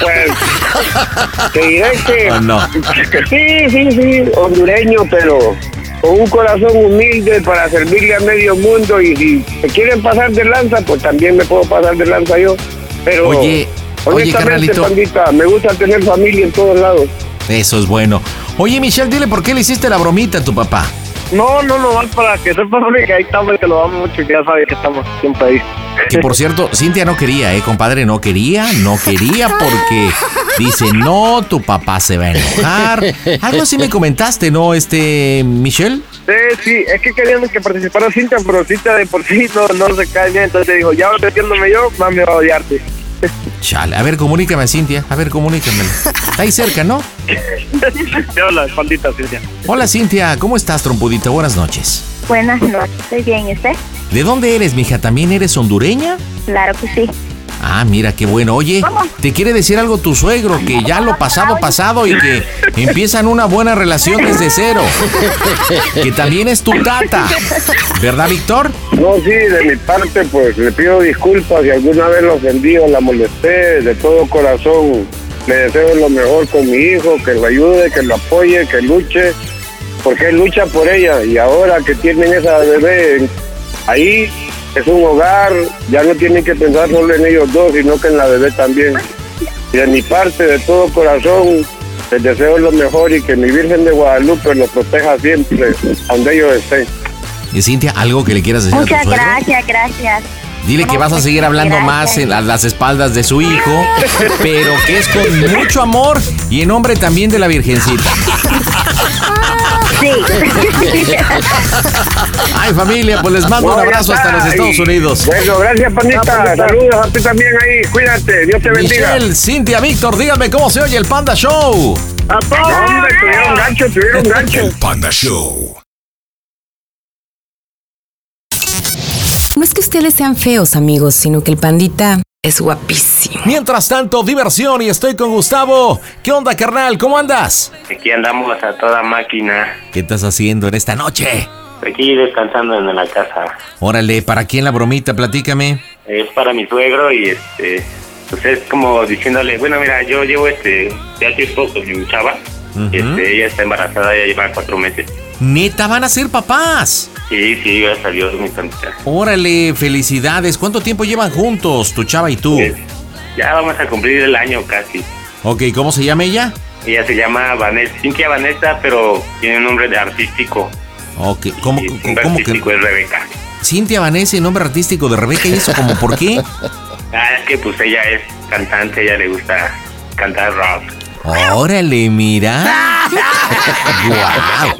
Pues, te diré que... ¿O no? Sí, sí, sí, hondureño, pero con un corazón humilde para servirle a medio mundo y si se quieren pasar de lanza, pues también me puedo pasar de lanza yo. Pero Oye, oye, honestamente, carnalito. pandita, me gusta tener familia en todos lados. Eso es bueno. Oye, Michelle, dile por qué le hiciste la bromita a tu papá. No, no, no, más para que sepas que ahí estamos, que lo damos mucho y que ya sabes que estamos siempre ahí. Que por cierto, Cintia no quería, ¿eh, compadre? No quería, no quería porque dice, no, tu papá se va a enojar. Algo así me comentaste, ¿no, este, Michelle? Sí, sí, es que querían que participara Cintia, pero Cintia de por sí no, no se cae bien, entonces dijo, ya metiéndome yo, más me va a odiarte. Chale, a ver, comunícame a Cintia, a ver, comunícamelo. Está ahí cerca, ¿no? Te habla, pandita Cintia. Hola, Cintia, ¿cómo estás, trompudita? Buenas noches. Buenas noches, estoy bien, ¿y usted? ¿De dónde eres, mija? ¿También eres hondureña? Claro que sí. Ah, mira qué bueno. Oye, te quiere decir algo tu suegro, que ya lo pasado pasado y que empiezan una buena relación desde cero. Que también es tu tata. ¿Verdad, Víctor? No, sí, de mi parte, pues le pido disculpas si alguna vez lo ofendí o la molesté. De todo corazón le deseo lo mejor con mi hijo, que lo ayude, que lo apoye, que luche, porque él lucha por ella. Y ahora que tienen esa bebé ahí, es un hogar, ya no tienen que pensar solo en ellos dos, sino que en la bebé también. Y de mi parte, de todo corazón, les deseo lo mejor y que mi Virgen de Guadalupe los proteja siempre, donde ellos estén. Y Cintia, ¿algo que le quieras decir a tu Muchas gracias, gracias. Dile que vas a seguir hablando más en a las espaldas de su hijo, [laughs] pero que es con mucho amor y en nombre también de la Virgencita. Sí. Ay, familia, pues les mando un abrazo hasta los Estados Unidos. Bueno, gracias, Pandita. Saludos a ti también ahí. Cuídate. Dios te bendiga. Michelle, Cintia, Víctor, díganme cómo se oye el Panda Show. No, hombre, tuvieron gancho, tuvieron gancho. Panda Show. No es que ustedes sean feos, amigos, sino que el pandita es guapísimo. Mientras tanto, diversión y estoy con Gustavo. ¿Qué onda, carnal? ¿Cómo andas? Aquí andamos a toda máquina. ¿Qué estás haciendo en esta noche? Aquí descansando en la casa. Órale, ¿para quién la bromita? Platícame. Es para mi suegro y este. Pues es como diciéndole, bueno, mira, yo llevo este. Ya tiempo con mi chava. Ujú. este, ella está embarazada, ya lleva cuatro meses. Neta, van a ser papás. Sí, sí, gracias a Dios, mi tantita. Órale, felicidades. ¿Cuánto tiempo llevan juntos, tu chava y tú? Ya vamos a cumplir el año casi. Ok, ¿cómo se llama ella? Ella se llama Vanessa, Cintia Vanessa, pero tiene un nombre de artístico. Ok, ¿cómo, Y cómo- cómo que? artístico es Rebeca. Cintia Vanessa y nombre artístico de Rebeca y eso como por qué? [laughs] Ah, es que pues ella es cantante, ella le gusta cantar rock. Órale, mira. [laughs] Guau.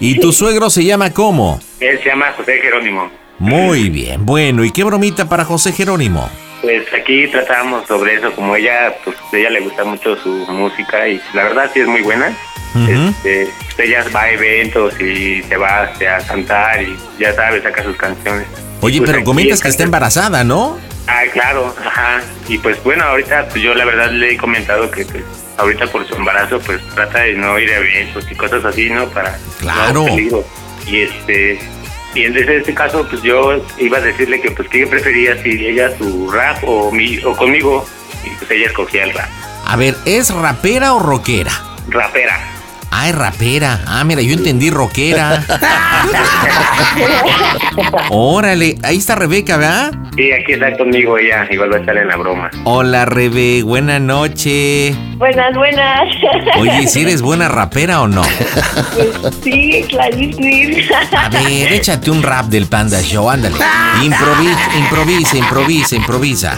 ¿Y tu suegro se llama cómo? Él se llama José Jerónimo. Muy bien, bueno, ¿y qué bromita para José Jerónimo? Pues aquí tratamos sobre eso, como ella, pues a ella le gusta mucho su música y la verdad sí es muy buena. Este, pues, ella va a eventos y se va a cantar y ya sabes, saca sus canciones. Oye, Pues pero comentas que está embarazada, ¿no? Ah, claro, ajá. Y pues bueno, ahorita pues, yo la verdad le he comentado que pues, ahorita por su embarazo pues trata de no ir a eventos y cosas así, ¿no? Para Claro. no peligro. Y este y en ese, ese caso pues yo iba a decirle que pues ella prefería si ella su rap o mi o conmigo y pues ella escogía el rap. A ver, ¿es rapera o rockera? Rapera. Es rapera. Ah, mira, yo entendí rockera. [laughs] Órale, ahí está Rebeca, ¿verdad? Sí, aquí está conmigo ella, igual va a estar en la broma. Hola, Rebe, buena noche. Buenas, buenas. Oye, ¿si eres buena rapera o no? Pues sí, clarísimo. A ver, échate un rap del Panda Show, ándale. Improvisa, improvisa, improvisa, improvisa.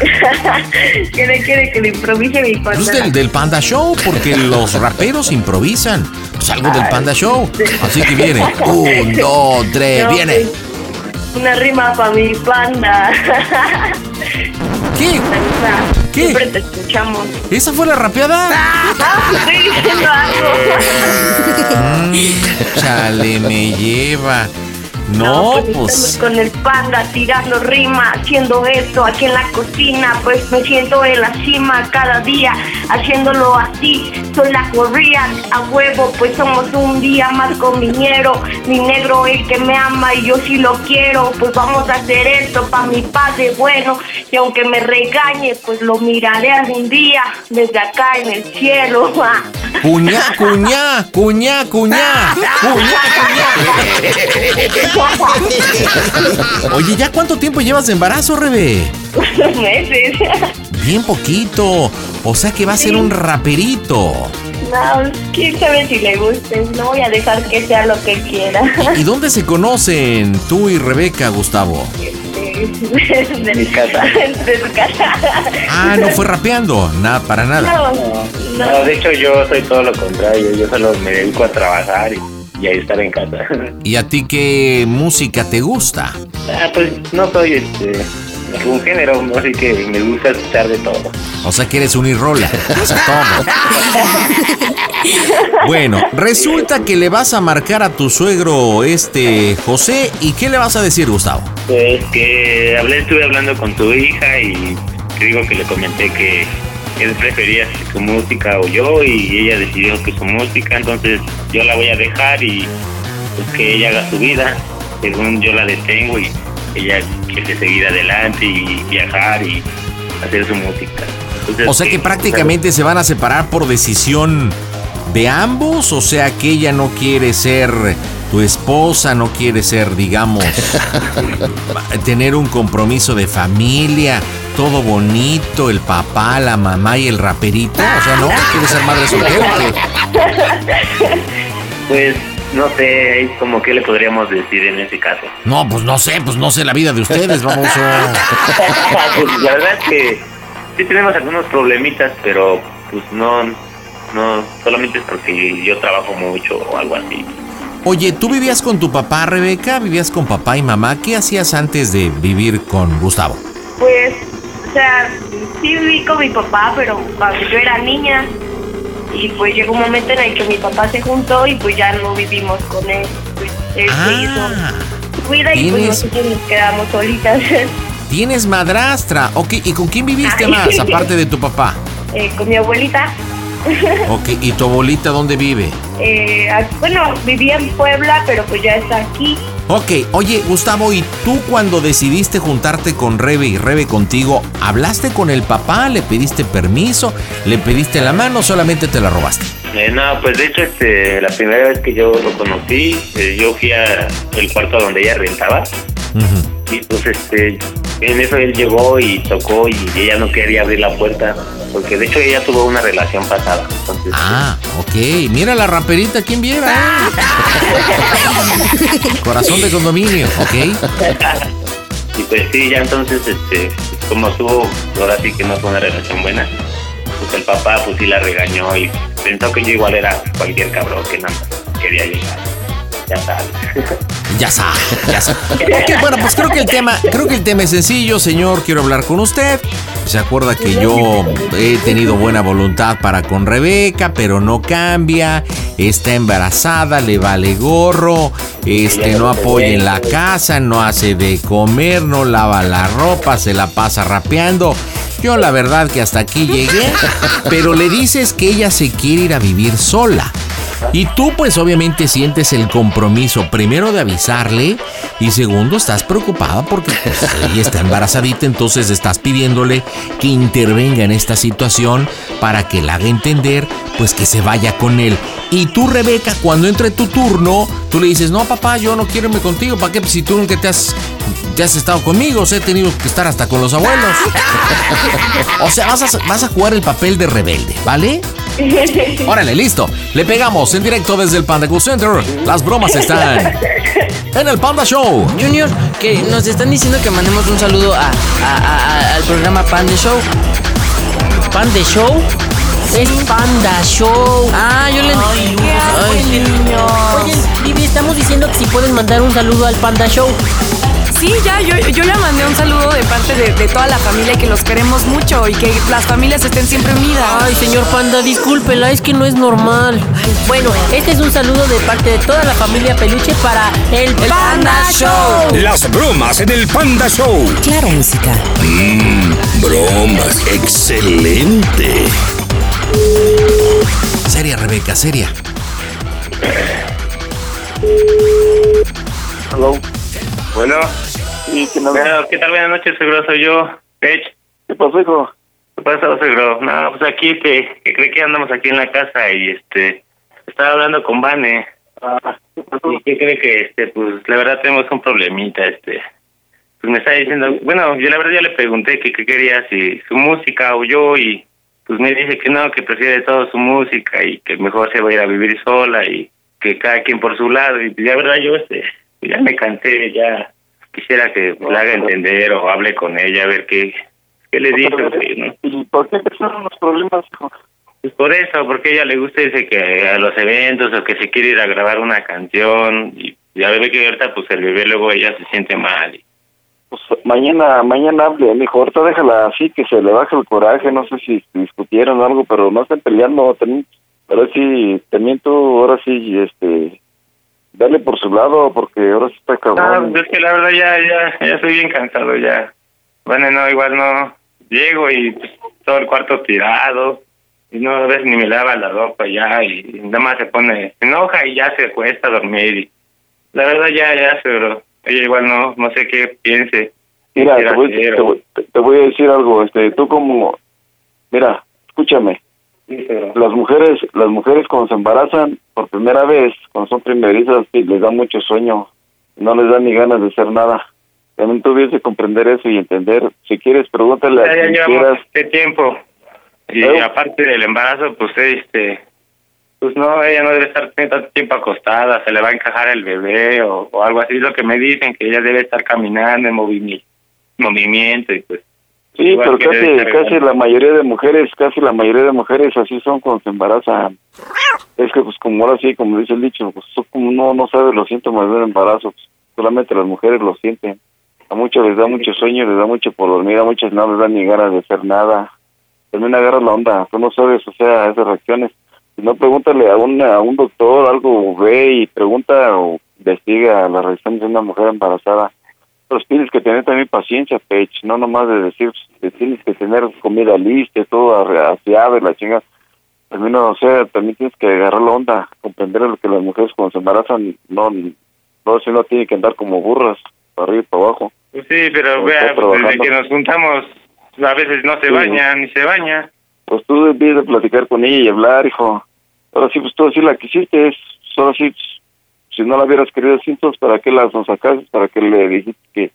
¿Qué le quiere que le improvise mi Pues panda? del, del Panda Show, porque los raperos improvisan. Pues algo del Panda Show. Así que viene. [laughs] Un, dos, tres, No, viene. pues, Una rima para mi panda. ¿Qué? [laughs] ¿Qué? Siempre te escuchamos. ¿Esa fue la rapeada? [laughs] Ah, estoy diciendo algo. Chale, me lleva. No, Estamos pues. con el panda tirando rima, haciendo esto aquí en la cocina, pues me siento en la cima cada día, haciéndolo así, soy la corría a huevo, pues somos un día más con mi ñero, mi negro el que me ama y yo sí lo quiero, pues vamos a hacer esto para mi padre bueno, y aunque me regañe, pues lo miraré algún día desde acá en el cielo. [laughs] Cuñá, cuñá, cuñá, cuñá. Cuñá, cuñá. [laughs] [laughs] Oye, ¿ya cuánto tiempo llevas de embarazo, Rebe? meses. Bien poquito. O sea que va a ser un raperito. No, quién sabe si le guste. No voy a dejar que sea lo que quiera. ¿Y dónde se conocen tú y Rebeca, Gustavo? [laughs] de mi casa. De su casa. Ah, no fue rapeando. Nada, para nada. No, No, de hecho yo soy todo lo contrario, yo solo me dedico a trabajar y, y a estar en casa. [laughs] ¿Y a ti qué música te gusta? Ah, pues no soy este un género, así que me gusta escuchar de todo. O sea que eres un irrola. [laughs] O sea, todo. Bueno, resulta que le vas a marcar a tu suegro, este José, ¿y qué le vas a decir, Gustavo? Pues que hablé, estuve hablando con tu hija y te digo que le comenté que él prefería su música o yo y ella decidió que su música, entonces yo la voy a dejar y pues que ella haga su vida, según yo la detengo y ella quiere seguir adelante y viajar y hacer su música. Entonces, O sea que eh, prácticamente se van a separar por decisión de ambos, o sea que ella no quiere ser tu esposa, no quiere ser, digamos, [laughs] tener un compromiso de familia, todo bonito, el papá, la mamá y el raperito, o sea, no, quiere ser madre soltera. [laughs] Pues no sé, como que le podríamos decir en ese caso. No, pues no sé, pues no sé la vida de ustedes, vamos a... [laughs] pues la verdad es que sí tenemos algunos problemitas, pero pues no, no, solamente es porque yo trabajo mucho o algo así. Oye, ¿tú vivías con tu papá, Rebeca? ¿Vivías con papá y mamá? ¿Qué hacías antes de vivir con Gustavo? Pues, o sea, sí viví con mi papá, pero cuando yo era niña. Y pues llegó un momento en el que mi papá se juntó y pues ya no vivimos con él. Pues él se hizo su vida y pues ¿Tienes- nosotros nos quedamos solitas. [laughs] Tienes madrastra. Ok, ¿y con quién viviste Ay. más, aparte de tu [laughs] papá? Eh, con mi abuelita. [laughs] Ok, ¿y tu abuelita dónde vive? Eh, bueno, vivía en Puebla, pero pues ya está aquí. Ok, oye, Gustavo, ¿y tú cuando decidiste juntarte con Rebe y Rebe contigo, hablaste con el papá? ¿Le pediste permiso? ¿Le pediste la mano o solamente te la robaste? Eh, no, pues de hecho, este, la primera vez que yo lo conocí, eh, yo fui a el cuarto donde ella rentaba y pues este, en eso él llegó y tocó y ella no quería abrir la puerta porque de hecho ella tuvo una relación pasada. Entonces, Ah, ok. Mira la raperita, ¿quién viera? [laughs] Corazón de condominio, ok. y pues sí, ya entonces, este, como tuvo, ahora sí que no fue una relación buena, pues el papá pues sí la regañó y pensó que yo igual era cualquier cabrón que nada más quería llegar. Ya sabes. Ya sabe, ya sabe. Ok, bueno, pues creo que el tema, creo que el tema es sencillo, señor. Quiero hablar con usted. Se acuerda que yo he tenido buena voluntad para con Rebeca, pero no cambia. Está embarazada, le vale gorro. Este no apoya en la casa, no hace de comer, no lava la ropa, se la pasa rapeando. Yo la verdad que hasta aquí llegué, pero le dices que ella se quiere ir a vivir sola. Y tú pues obviamente sientes el compromiso primero de avisarle y segundo estás preocupada porque pues, ella está embarazadita, entonces estás pidiéndole que intervenga en esta situación para que la haga entender pues que se vaya con él. Y tú Rebeca, cuando entre tu turno, tú le dices, no papá, yo no quiero irme contigo, ¿para qué? Pues, si tú nunca te has, te has estado conmigo, o he tenido que estar hasta con los abuelos. [laughs] [laughs] O sea, vas a, vas a jugar el papel de rebelde, ¿vale? [laughs] Órale, listo. Le pegamos en directo desde el Panda Cool Center. Las bromas están en el Panda Show. Junior, que nos están diciendo que mandemos un saludo a, a- a- al programa Panda Show. ¿Panda Show? Es Panda Show. Ah, yo le. Ay, Oye, Vivi, estamos diciendo que si pueden mandar un saludo al Panda Show. Sí, ya, yo, yo ya mandé un saludo de parte de, de toda la familia que los queremos mucho y que las familias estén siempre unidas. Ay, señor Panda, discúlpela, es que no es normal. Bueno, este es un saludo de parte de toda la familia Peluche para el, Panda, Show. Las bromas en el Panda Show. Claro, música. Mmm, bromas. Excelente. Seria, Rebeca, seria. Hello. Bueno. ¿Qué tal? Buenas noches, seguro soy yo, Pech. ¿Qué pasó, hijo? ¿Qué pasa, seguro? No, pues aquí, este, que cree que andamos aquí en la casa y, este, estaba hablando con Vane. ¿Y qué cree que, este, pues, la verdad tenemos un problemita, este, pues me está diciendo, bueno, yo la verdad ya le pregunté que qué quería, si su música o yo, y pues me dice que no, que prefiere todo su música y que mejor se va a ir a vivir sola y que cada quien por su lado, y la verdad yo, este, ya me cansé, ya quisiera que la haga entender o hable con ella, a ver qué, qué le dice. ¿Y por qué empezaron los problemas, hijo? Pues por eso, porque a ella le gusta dice que a los eventos o que se quiere ir a grabar una canción y ya ve que ahorita pues el bebé luego ella se siente mal. y- Pues mañana, mañana hable, mijo. Ahorita déjala así, que se le baje el coraje. No sé si discutieron o algo, pero no estén peleando. También, pero sí, también tú, ahora sí, este, dale por su lado, porque ahora sí está cabrón. pues es que la verdad ya, ya, ya estoy bien cansado ya. Bueno, no, igual no, llego y pues, todo el cuarto tirado y no a veces ni me lava la ropa ya y nada más se pone, se enoja y ya se cuesta dormir y la verdad ya, ya, pero ella igual no, no sé qué piense. Mira, te voy, te voy- te voy a decir algo, este, tú como, mira, escúchame, Sí, pero- las mujeres, las mujeres cuando se embarazan por primera vez, cuando son primerizas, les da mucho sueño, no les da ni ganas de hacer nada. También debes de comprender eso y entender. Si quieres, pregúntale ya, a ya quien llevamos quieras. este tiempo y ¿Eh? aparte del embarazo pues este pues no ella no debe estar tanto tiempo acostada se le va a encajar el bebé o, o algo así es lo que me dicen que ella debe estar caminando en movimiento movimiento y pues Sí, igual pero casi, casi la mayoría de mujeres, casi la mayoría de mujeres así son cuando se embarazan. Es que pues como ahora sí, como dice el dicho, pues tú como no, no sabes los síntomas del embarazo, pues, solamente las mujeres lo sienten. A muchos les da mucho sueño, les da mucho por dormir, a muchas no les da ni ganas de hacer nada. También agarra la onda, tú no sabes, o sea, esas reacciones. Si no, pregúntale a, una, a un doctor, algo, ve y pregunta o investiga las reacciones de una mujer embarazada. Pero tienes que tener también paciencia, Pech, no nomás de decir, que tienes que tener comida lista, todo aseado y la chinga. También, o sea, también tienes que agarrar la onda, comprender lo que las mujeres cuando se embarazan, no, no, si no tienen que andar como burras, para arriba y para abajo. Pues sí pero vea pues, desde que nos juntamos a veces no se Sí. baña ni se baña Pues tú debes de platicar con ella y hablar, hijo. Ahora sí, pues tú sí la quisiste, es, ahora sí, si no la hubieras querido así, entonces, ¿para qué las nos sacaste? ¿Para qué le dijiste que,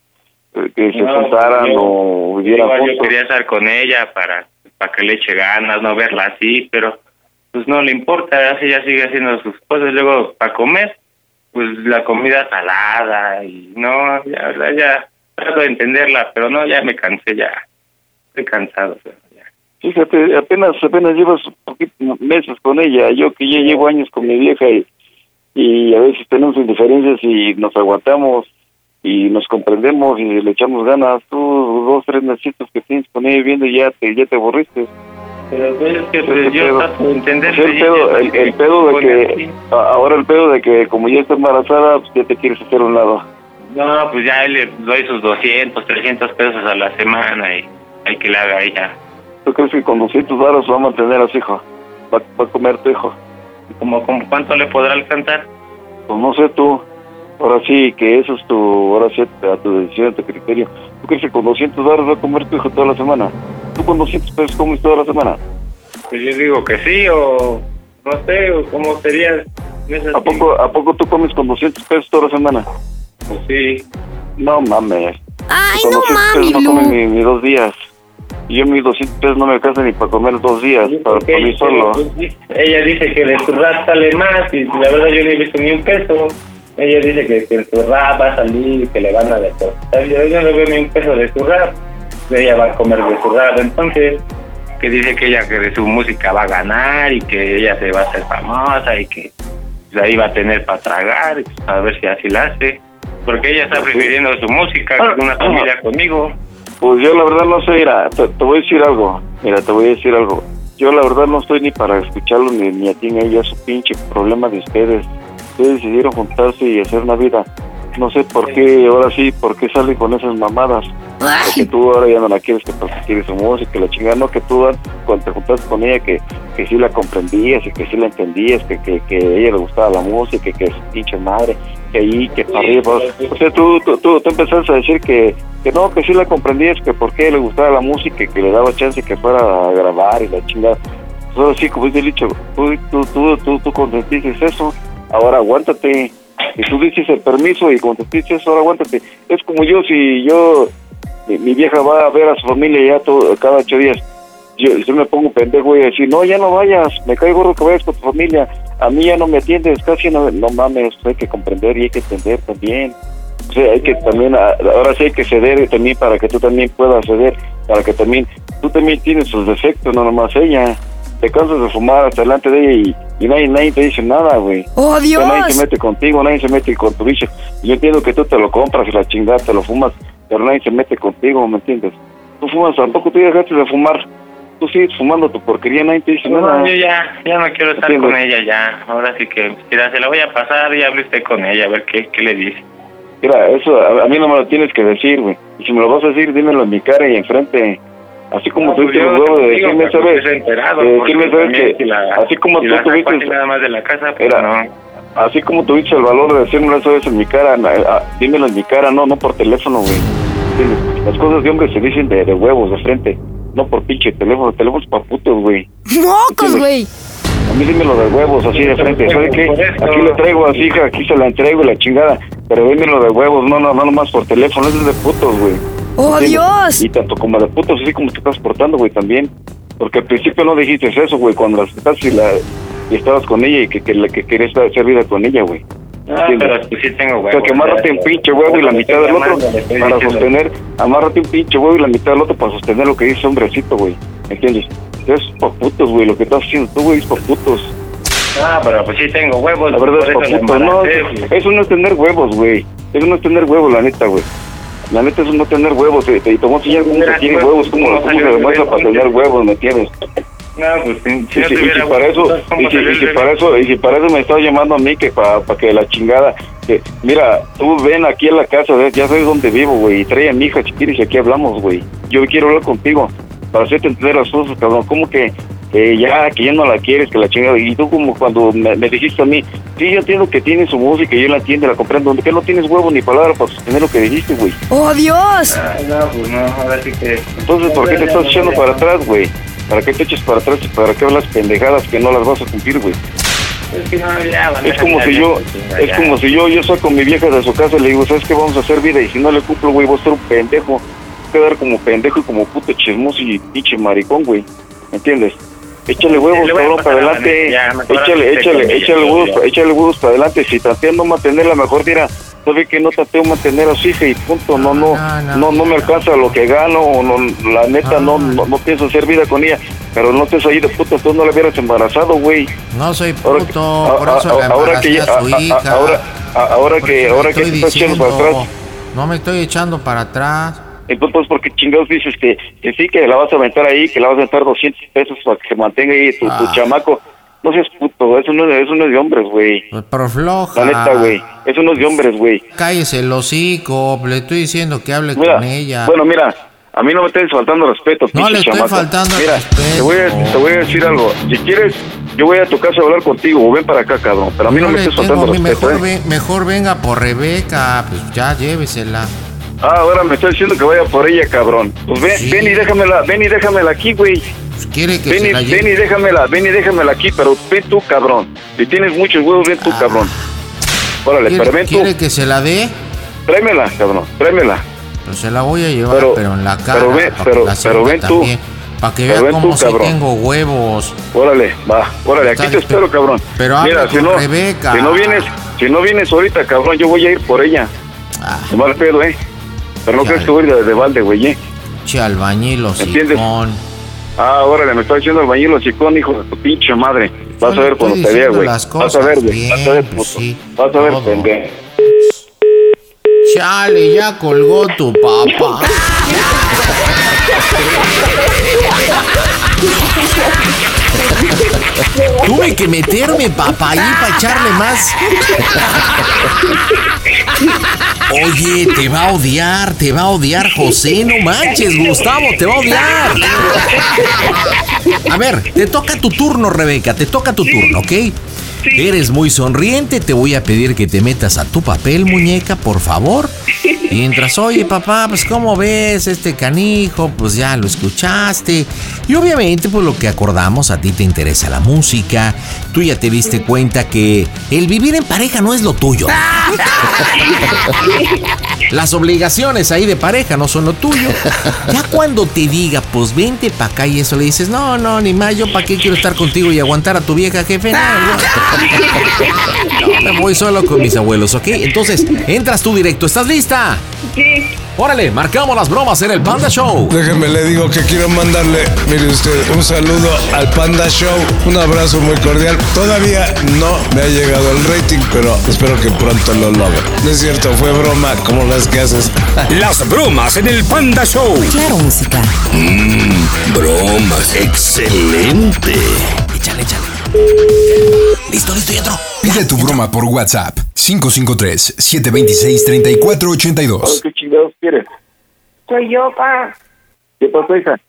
que se juntaran yo- o Igual yo quería estar con ella para, para que le eche ganas, no verla así, pero pues no le importa, así ella sigue haciendo sus cosas. Luego, para comer, pues la comida salada y no, ya, ya trato de entenderla, pero no, ya me cansé, ya estoy cansado. o sea, ya. Fíjate, apenas apenas llevas poquito, meses con ella, yo que ya llevo años con mi vieja y, y a veces tenemos indiferencias y nos aguantamos y nos comprendemos y le echamos ganas. Tú dos, tres meses que tienes con ella viviendo y ya te, ya te aburriste. Pero pues, es que pues, yo pedo. entender. El pedo, el, el pedo de que, ahora el pedo de que como ya está embarazada, pues ya te quieres hacer a un lado. No, pues ya le doy sus 200, 300 pesos a la semana y hay que le haga ella. ¿Tú crees que con 200 varos va a mantener a su hijo? ¿Va, va a comer tu hijo? ¿Cómo, cómo cuánto le podrá alcanzar? Pues no sé tú. Ahora sí, que eso es tu, ahora sí, a tu decisión, a tu criterio. ¿Tú crees que con 200 dólares va a comer tu hijo toda la semana? ¿Tú con 200 pesos comes toda la semana? Pues yo digo que sí, o no sé, o cómo sería. ¿A poco, ¿A poco tú comes con 200 pesos toda la semana? Pues sí. No mames. Ay, con no 200 mami, pesos no comes Blue. ni, ni dos días. Y yo mis 200 pesos no me alcanzan ni para comer dos días, para, para mí solo. Pues, ella dice que de su rap sale más y la verdad yo no he visto ni un peso. Ella dice que, que su rap va a salir, que le van a depositar. Yo, yo no veo ni un peso de su rap. Ella va a comer de su rap. Entonces, que dice que ella que de su música va a ganar y que ella se va a hacer famosa y que pues, ahí va a tener para tragar, y, pues, a ver si así la hace. Porque ella está prefiriendo su música que una familia conmigo. Pues yo la verdad no sé, mira, te, voy a decir algo, mira, te voy a decir algo. Yo la verdad no estoy ni para escucharlo ni, ni a ti ni a ella, su pinche problema de ustedes. Ustedes decidieron juntarse y hacer una vida. No sé por qué, ahora sí, por qué salen con esas mamadas. Porque tú ahora ya no la quieres que porque quieres su música, que la chingada, no que tú cuando te juntaste con ella que, que sí la comprendías y que sí la entendías, que, que, que a ella le gustaba la música, que, su pinche madre, que ahí, que para arriba. O sea, tú, tú, tú, tú empezaste a decir que, que no, que sí la comprendías, que por qué le gustaba la música, y que le daba chance que fuera a grabar y la chingada. Ahora sí, como dice el dicho, tú, tú, tú, tú, tú consentiste eso, ahora aguántate. Y tú dices el permiso y consentiste eso, ahora aguántate. Es como yo, si yo, mi, vieja va a ver a su familia ya todo, cada ocho días, yo, yo me pongo pendejo y decir, no, ya no vayas, me cae gordo que vayas con tu familia, a mí ya no me atiendes, casi no, no mames, hay que comprender y hay que entender también. O sea, hay que también, a- ahora sí hay que ceder también para que tú también puedas ceder, para que también, tú también tienes sus defectos, no nomás ella. Te cansas de fumar hasta delante de ella y, y nadie, nadie te dice nada, güey. ¡Oh, O sea, Nadie Dios! se mete contigo, nadie se mete con tu bicho. Yo entiendo que tú te lo compras y la chingada te lo fumas, pero nadie se mete contigo, ¿me entiendes? Tú fumas, tampoco tú dejaste de fumar. Tú sigues fumando tu porquería, nadie te dice nada. No, yo ya, ya no quiero estar con ella ya. Ahora sí que, mira, se la voy a pasar y hable usted con ella, a ver qué, qué le dice. Mira, eso a, a mí no me lo tienes que decir, güey. Y si me lo vas a decir, dímelo en mi cara y enfrente. Así como No, tuviste pues los huevos de decirme, ¿sabes? pues enterado, De porque decirme, ¿sabes? también Que la- así como tú tuviste... así nada más de la casa, pues Era- no. Así como tuviste el valor de decirme eso vez en mi cara, na- ah, dímelo en mi cara, no, no por teléfono, güey. Las cosas de hombre se dicen de, de huevos, de frente, no por pinche teléfono. Teléfonos para putos, güey. ¡Mocos, güey! A mí dímelo de huevos, así de frente. ¿Sabe qué? Aquí le traigo así, hija, aquí se la entrego y la chingada. Pero dímelo de huevos, no, no, no nomás por teléfono, eso es de putos, güey. ¡Oh. Dios! Y tanto como de putos, así como te estás portando, güey, también. Porque al principio no dijiste eso, güey, cuando las estás y, la, y estabas con ella y que, que, la- que querías hacer vida con ella, güey. Ah, pero pues sí tengo O huevos. sea, que amárrate un pinche huevo y la mitad del otro para diciendo. sostener, amárrate un pinche huevo y la mitad del otro para sostener lo que dice hombrecito, güey. ¿Entiendes? Es pa' putos, güey, lo que estás haciendo tú, güey, es pa' putos. Ah, pero pues sí tengo huevos. La verdad es pa' putos, no, güey. eso no es tener huevos, güey. Eso no es tener huevos, la neta, güey. La neta es no tener huevos, y te voy a enseñar cómo se Mira, tiene pues, huevos, cómo, ¿cómo cómo se demuestra de para tener huevos, ¿me entiendes? No, pues si, si Y no si, y si para eso, huevos, ¿cómo y si, y si para eso, y si para eso me estás llamando a mí que para que la chingada, que mira, tú ven aquí a la casa, ¿ves? ya sabes dónde vivo, güey, y trae a mi hija si quieres y aquí hablamos, güey. Yo quiero hablar contigo para hacerte entender las cosas, cabrón. ¿Cómo que eh, ya, que ya no la quieres, que la chingada? Y tú como cuando me, me dijiste a mí, sí, yo entiendo que tiene su música, yo la entiendo, la comprendo, que no tienes huevo ni palabra para sostener lo que dijiste, güey. ¡Oh, Dios! Ay, no, pues no, ahora sí que... Entonces, ¿por qué te estás echando para atrás, güey? ¿Para qué te eches para atrás y para qué hablas pendejadas que no las vas a cumplir, güey? Es que no, ya, van a Es como si yo, es ya. como si yo, yo saco a mi vieja de su casa y le digo, ¿sabes qué? Vamos a hacer vida y si no le cumplo, güey, voy a ser un pendejo. Voy a quedar como pendejo y como puto chismoso y pinche maricón, güey. ¿Entiendes? Échale huevos, cabrón, para la adelante. ya, Échale, échale, échale huevos, échale huevos para adelante. Si tanteando mantenerla, mejor dirá, sabe que no tanteo mantener a su hija y punto. No, no, no, no, me alcanza lo que gano, o no, la neta, no, no, no pienso hacer vida con ella. Pero no estés ahí de puta, tú no la hubieras embarazado, güey. No soy Ahora que- puto, por a- eso a- le ahora que embaracé ya- a su a- a- hija. ahora- a- ahora que ahora que te estás echando para atrás No me estoy echando para atrás. Entonces pues porque chingados dices que, que sí que la vas a aventar ahí que la vas a aventar 200 pesos para que se mantenga ahí tu, tu Ah. chamaco no seas puto eso no eso no es de hombres güey Pero floja. la neta güey eso no es de hombres güey Cállese el hocico, le estoy diciendo que hable mira con ella. bueno mira a mí no me estés faltando respeto No le estoy chamaco. faltando al mira respeto. te voy a te voy a decir algo si quieres yo voy a tu casa a hablar contigo o ven para acá cabrón pero a mí no, me estés faltando respeto mejor, ¿eh? ve- mejor venga por Rebeca, pues ya llévesela. Ah, ahora me está diciendo que vaya por ella, cabrón. Pues ven, Sí. ven y déjamela, ven y déjamela aquí, güey. Pues quiere que Ven se y, la ven y déjamela, ven y déjamela aquí, pero ven tú, cabrón. Si tienes muchos huevos, ven tú, cabrón. Órale, ¿Quiere, pero ven tú. quiere que se la dé? Tráemela, cabrón, tráemela. Pues se la voy a llevar, Pero- pero, en la cara. pero ve- para pero- ven tú. Para que Pero vea ven cómo tú, sí cabrón. tengo huevos. Órale, va, órale, aquí te espero, cabrón. pero Mira, si no, Rebeca. si no vienes, si no vienes ahorita, cabrón, yo voy a ir por ella. Ah. De mal pedo, eh. Pero no crees que voy de, de balde, güey, eh. Che albañil, ¿Entiendes? hocicón. Ah, órale, me está diciendo el bañilo chicón, hijo de tu pinche madre. Vas a ver cuando te vea, güey. las Vas a ver, cosas güey. Vas a ver, pues puto. sí, Vas a ver, pendejo. Chale, ya colgó tu papá. [laughs] [laughs] Tuve que meterme papá ahí para echarle más. Oye, te va a odiar, te va a odiar José, no manches, Gustavo, te va a odiar. A ver, te toca tu turno, Rebeca, te toca tu turno, ¿ok? Eres muy sonriente, te voy a pedir que te metas a tu papel, muñeca, por favor. Mientras, oye, papá, pues ¿cómo ves este canijo? Pues ya lo escuchaste. Y obviamente, pues lo que acordamos, a ti te interesa la música. Tú ya te diste cuenta que el vivir en pareja no es lo tuyo. [laughs] Las obligaciones ahí de pareja no son lo tuyo. Ya cuando te diga, pues vente para acá y eso le dices, no, no, ni más, yo para qué quiero estar contigo y aguantar a tu vieja jefe. No, [laughs] me voy solo con mis abuelos, ¿ok? Entonces, entras tú directo. ¿Estás lista? Sí. Órale, marcamos las bromas en el Panda Show. Déjeme, le digo que quiero mandarle, mire usted, un saludo al Panda Show, un abrazo muy cordial. Todavía no me ha llegado el rating, pero espero que pronto lo logre. No es cierto, fue broma como las que haces. [laughs] Las bromas en el Panda Show. Claro, música. Mmm, bromas. Excelente. Échale, échale. Listo, listo, y entro. Pide tu broma por WhatsApp 553-726-3482. ¿Qué chingados quieres? Soy yo, pa. ¿Qué pasó, hija?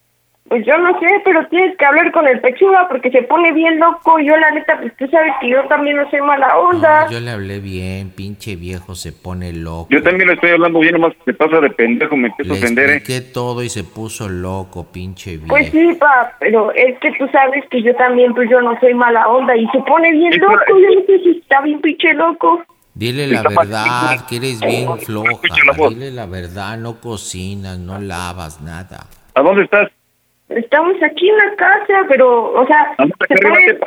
Pues yo no sé, pero tienes que hablar con el pechuga porque se pone bien loco. Yo la neta, pues tú sabes que yo también no soy mala onda. No, yo le hablé bien, pinche viejo se pone loco. Yo también le estoy hablando bien, nomás se pasa de pendejo, me empiezo Le a ofender, ¿eh? expliqué todo y se puso loco, pinche viejo. Pues sí, pa, pero es que tú sabes que yo también, pues yo no soy mala onda y se pone bien loco. Yo no sé si está bien pinche loco. Dile la verdad, que eres bien floja. Dile la verdad, no cocinas, no lavas nada. ¿A dónde estás? Estamos aquí en la casa, pero, o sea, se pone-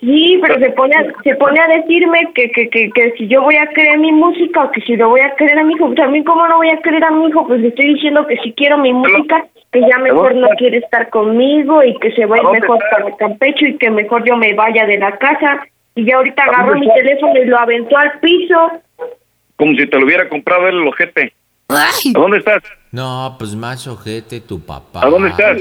sí, pero se pone, a, se pone a decirme que, que, que, que si yo voy a querer mi música o que si lo voy a querer a mi hijo, también cómo no voy a querer a mi hijo, pues le estoy diciendo que si quiero mi música, que ya mejor no quiere estar conmigo y que se va a ir dónde mejor para Campecho y que mejor yo me vaya de la casa. Y ya ahorita ¿A dónde agarró mi teléfono y lo aventó al piso. Como si te lo hubiera comprado él el ojete. ¿A dónde estás? No, pues más ojete tu papá. ¿A dónde estás?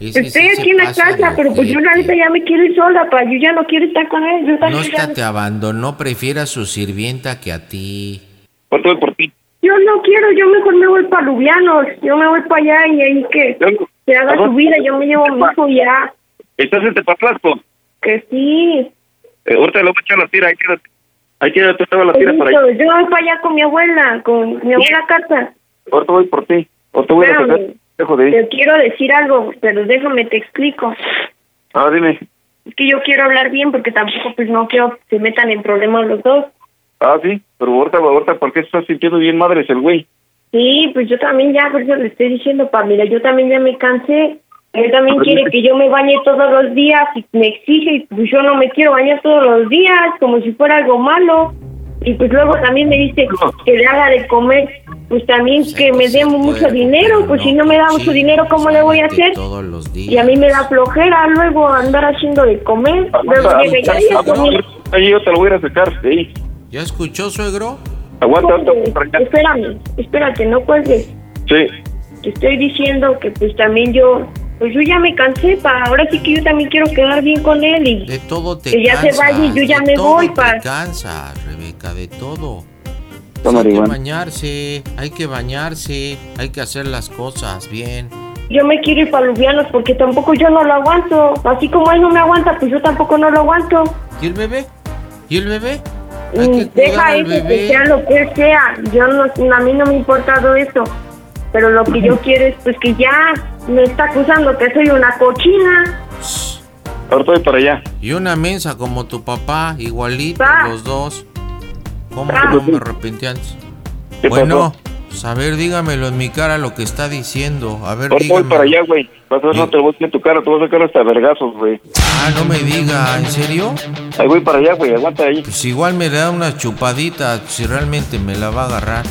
Estoy aquí en la casa, pero pues yo la neta ya me quiero ir sola, pa. Yo ya no quiero estar con él. Yo No está te abandonó, prefiere a su sirvienta que a ti. ¿Cuánto voy por ti? Yo no quiero, yo mejor me voy para Lubianos, yo me voy para allá y ahí que se haga su vida, yo me llevo a mi hijo ya, ¿Estás en Tepatlasco? que sí. Eh, ahorita le voy a echar la tira, ahí quédate. Ahí quédate, estaba la tira para allá. yo me voy para allá con mi abuela, con mi abuela Carta. Ahorita voy por ti. Ahorita voy a sacar. Dejo de ir. Te quiero decir algo, pero déjame te explico. Ah, dime. Es que yo quiero hablar bien porque tampoco pues no quiero que se metan en problemas los dos. Ah, sí. Pero ahorita, ahorita, ¿por qué estás sintiendo bien madres el güey? Sí, pues yo también ya, por eso le estoy diciendo, pa, mira, yo también ya me cansé. Él también quiere que yo me bañe todos los días y me exige, y pues yo no me quiero bañar todos los días, como si fuera algo malo. Y pues luego también me dice que le haga de comer, pues también que me dé mucho dinero, pues si no me da mucho dinero, ¿cómo le voy a hacer? Todos los días. Y a mí me da flojera luego andar haciendo de comer. Luego yo te lo voy a sacar. de ahí. ¿Ya escuchó, suegro? Aguanta. Espérame, espérate, no cuelgues. Sí. Te estoy diciendo que pues también yo, pues yo ya me cansé, pa. Ahora sí que yo también quiero quedar bien con él y De todo te que ya se vaya y yo ya de me todo voy, te pa. cansas, Rebeca, de todo. Hay que bañarse, hay que bañarse, hay que hacer las cosas bien. Yo me quiero ir para Lubianos porque tampoco yo no lo aguanto. Así como él no me aguanta, pues yo tampoco no lo aguanto. ¿Y el bebé? ¿Y el bebé? Mm, Hay que cuidar Deja al eso, que bebé. sea lo que sea. Yo no, a mí no me ha importado eso. Pero lo que yo [clears throat] quiero es pues que ya me está acusando que soy una cochina. Ahorita voy para allá. Y una mensa como tu papá, igualito, Pa. los dos. ¿Cómo Pa. no me arrepentí antes? ¿Qué Bueno, pues a ver, dígamelo en mi cara lo que está diciendo. A ver, Ahorita voy dígame. para allá, güey. Vas a ver, no te voy a en tu cara, te voy a sacar hasta vergazos, güey. Ah, no me diga, ¿en serio? Ahí voy para allá, güey, aguanta ahí. Pues igual me da una chupadita si realmente me la va a agarrar.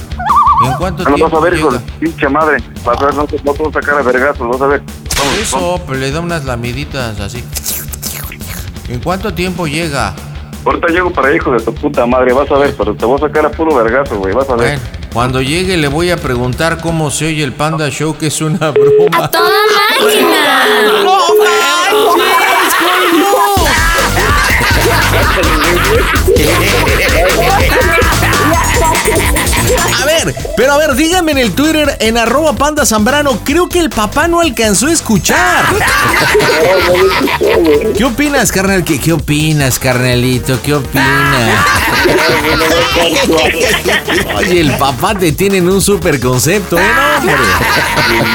¿En cuánto no, tiempo vas a ver, hijo de llega? pinche madre. Vas a ver, no te, no a sacar a vergazos, vas a ver. Vamos, Eso, pues le da unas lamiditas así. ¿En cuánto tiempo llega? Ahorita llego para hijo de tu puta madre, vas a ver, pero te voy a sacar a puro vergazo, güey, vas a ver. Bueno, cuando llegue le voy a preguntar cómo se oye el Panda Show, que es una broma. ¡Toda máquina! ¡No [laughs] A ver, pero a ver, díganme en el Twitter, en arroba panda zambrano, creo que el papá no alcanzó a escuchar. [laughs] ¿Qué opinas, carnal? ¿Qué, qué opinas, carnalito? ¿Qué opinas? [laughs] Oye, el papá te tiene en un super concepto, ¿eh?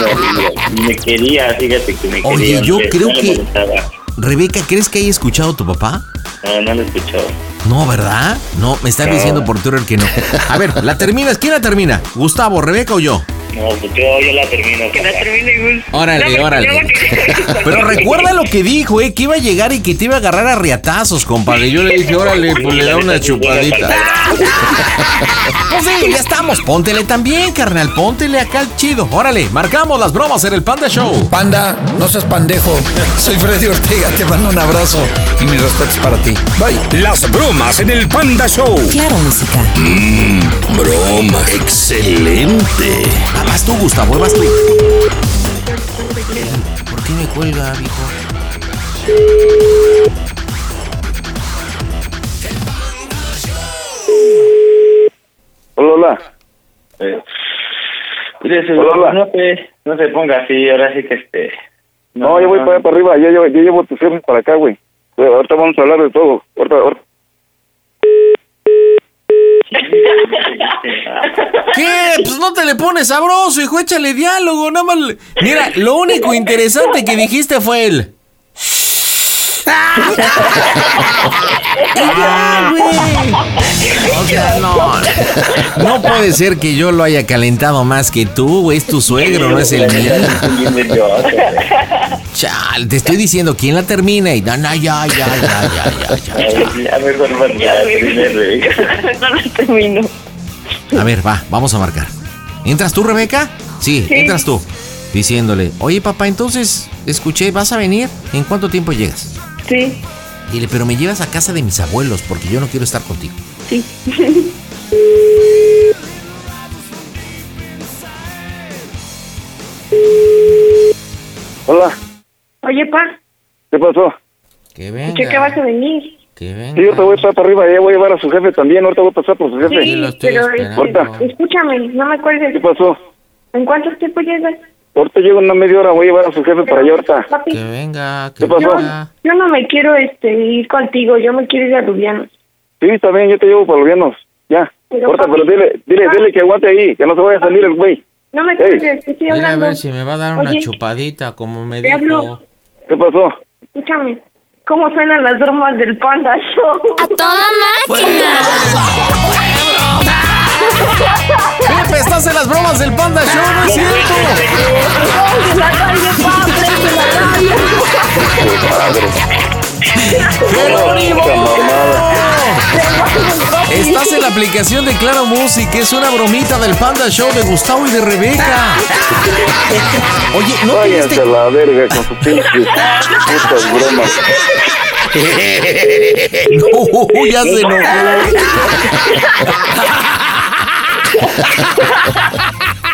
No. Me quería, fíjate que me quería. Oye, yo creo que-. Rebeca, ¿crees que haya escuchado tu papá? No, no lo he escuchado. No, ¿verdad? No, me están No. diciendo por Twitter que no. A ver, ¿la terminas? ¿Quién la termina? ¿Gustavo, Rebeca o yo? No, pues yo, yo la termino. Que la termine, Órale, órale. Pero recuerda lo que dijo, ¿eh? Que iba a llegar y que te iba a agarrar a riatazos, compadre. Yo le dije, órale, pues le da una chupadita. [laughs] Pues sí, ya estamos. Póntele también, carnal. Póntele acá al chido. Órale, marcamos las bromas en el Panda Show. Panda, no seas pandejo. Soy Freddy Ortega, te mando un abrazo y mis respetos para ti. Bye. Las bromas en el Panda Show. Claro, música. Mmm, broma. Excelente. Ah, vas tú, Gustavo, vas tú. ¿Por qué me cuelga, viejo? Hola, hola. Eh, mire, Hola, hola. no, te, no se ponga así, ahora sí que este. No, yo voy para allá para arriba, ya llevo, ya llevo tus jefes para acá, güey. Ahorita vamos a hablar de todo. Ahorita, ahorita. ¿Qué? Pues no te le pones sabroso, hijo, échale diálogo, nada más. Mira, lo único interesante que dijiste fue el. Ah, O sea, no. No puede ser que yo lo haya calentado más que tú. Es tu suegro, no es el mío. Chal, te estoy diciendo quién la termina y no, no, ya, ya, ya, ya, ya, ya. [laughs] A ver, bueno, ya, [laughs] No lo termino. A ver, va, vamos a marcar. ¿Entras tú, Rebeca? Sí, Sí. entras tú. Diciéndole, oye papá, entonces, escuché, ¿vas a venir? ¿En cuánto tiempo llegas? Sí, Dile, pero me llevas a casa de mis abuelos porque yo no quiero estar contigo. sí. [laughs] Hola, Oye, pa, ¿qué pasó? Que escuché que vas a venir. Que Sí, yo te voy a estar para arriba, ya voy a llevar a su jefe también, ahorita voy a pasar por su jefe. Sí, pero este, Ahorita, escúchame, no me acuerdes. ¿qué pasó? ¿En cuánto tiempo llegas? Ahorita llego en una media hora, voy a llevar a su jefe para allá ahorita. Papi, Que venga, ¿Qué pasó? yo, yo no me quiero este ir contigo, yo me quiero ir a Rubianos. Sí, está bien, yo te llevo para los vianos. Ya. Pero, ahorita, papi, pero dile, dile, dile que aguante ahí, que no se vaya a salir el güey. No me Ey. cuelgues, te estoy Mira a hablando. ver si me va a dar una Oye, chupadita, como me dijo. hablo. ¿Qué pasó? Escúchame, ¿cómo suenan las bromas del Panda Show? ¡A toda Pepe, estás en las bromas del Panda Show, ¿no es cierto? ¡Jerónimo! Estás en la aplicación de Claro Music, es una bromita del Panda Show de Gustavo y de Rebeca. Oye, ¿no te Váyanse diste a la verga con sus pinches putas bromas. No, ya se enojó.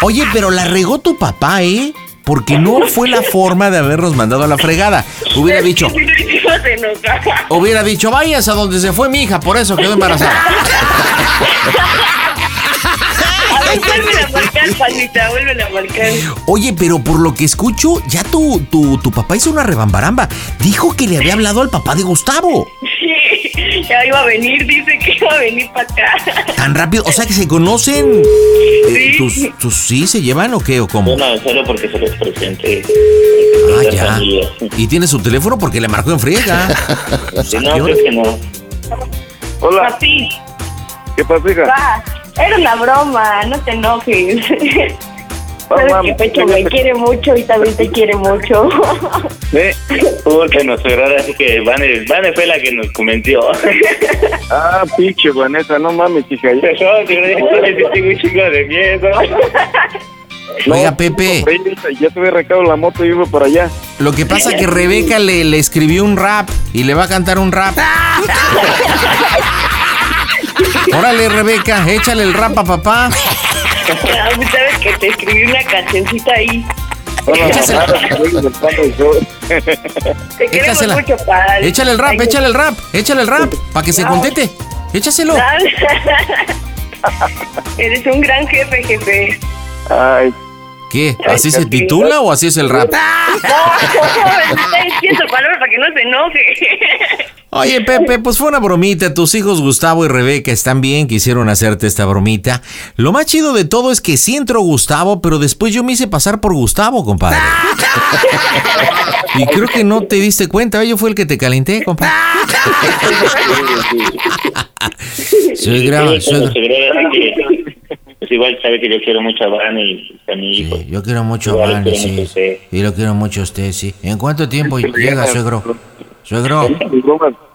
Oye, pero la regó tu papá, ¿eh? Porque no [laughs] fue la forma de habernos mandado a la fregada. Hubiera dicho, [laughs] hubiera dicho, vayas a donde se fue mi hija, por eso quedó embarazada. [laughs] A ver, vuelve a marcar, vuelve a marcar. Oye, pero por lo que escucho, ya tu, tu, tu papá hizo una rebambaramba. Dijo que le había hablado al papá de Gustavo. Sí, [laughs] ya iba a venir, dice que iba a venir para acá. Tan rápido, o sea que se conocen. Eh, ¿Tus, tus sí se llevan o qué o cómo? No, solo porque se les presente. Ah, ya. Y tiene su teléfono porque le marcó en friega. Si no, creo que no. Hola. Papi, ¿Qué pasa, hija? va, era una broma, no te enojes. [laughs] Ah, Sabes que Pecho me quiere mucho y también te quiere mucho. [laughs] ¿Eh? Porque nos así que Vane, Vane fue la que nos comentó. [laughs] Ah, pinche Vanessa, no mames, hija. Ya. No, te agradezco, tengo un chingo de miedo. [laughs] Oiga, Pepe. Ya te había recado la moto y iba para allá. Lo que pasa que Rebeca le, le escribió un rap y le va a cantar un rap. Órale, Rebeca, échale el rap a papá. Ah, [laughs] Sabes que te escribí una cancioncita ahí. Échasela. [laughs] Te queremos Échasela. mucho, padre. Échale el rap, échale el rap, échale el rap, para que se contente. Échaselo. [laughs] Eres un gran jefe, jefe. Ay. ¿Qué? ¿Así se titula o así es el rap? No, está diciendo palabras para que no se enoje. Oye, [laughs] Pepe, pues fue una bromita. Tus hijos Gustavo y Rebeca están bien, quisieron hacerte esta bromita. Lo más chido de todo es que sí entró Gustavo, pero después yo me hice pasar por Gustavo, compadre. [laughs] Y creo que no te diste cuenta, yo fui el que te calenté, compadre. [laughs] Sí, suegra, así que, Pues igual sabe que yo quiero mucho a Vane y a mi hijo. Yo quiero mucho a Igual a sí. usted. Y lo quiero mucho a usted, sí. ¿En cuánto tiempo llega, suegro? Suegro.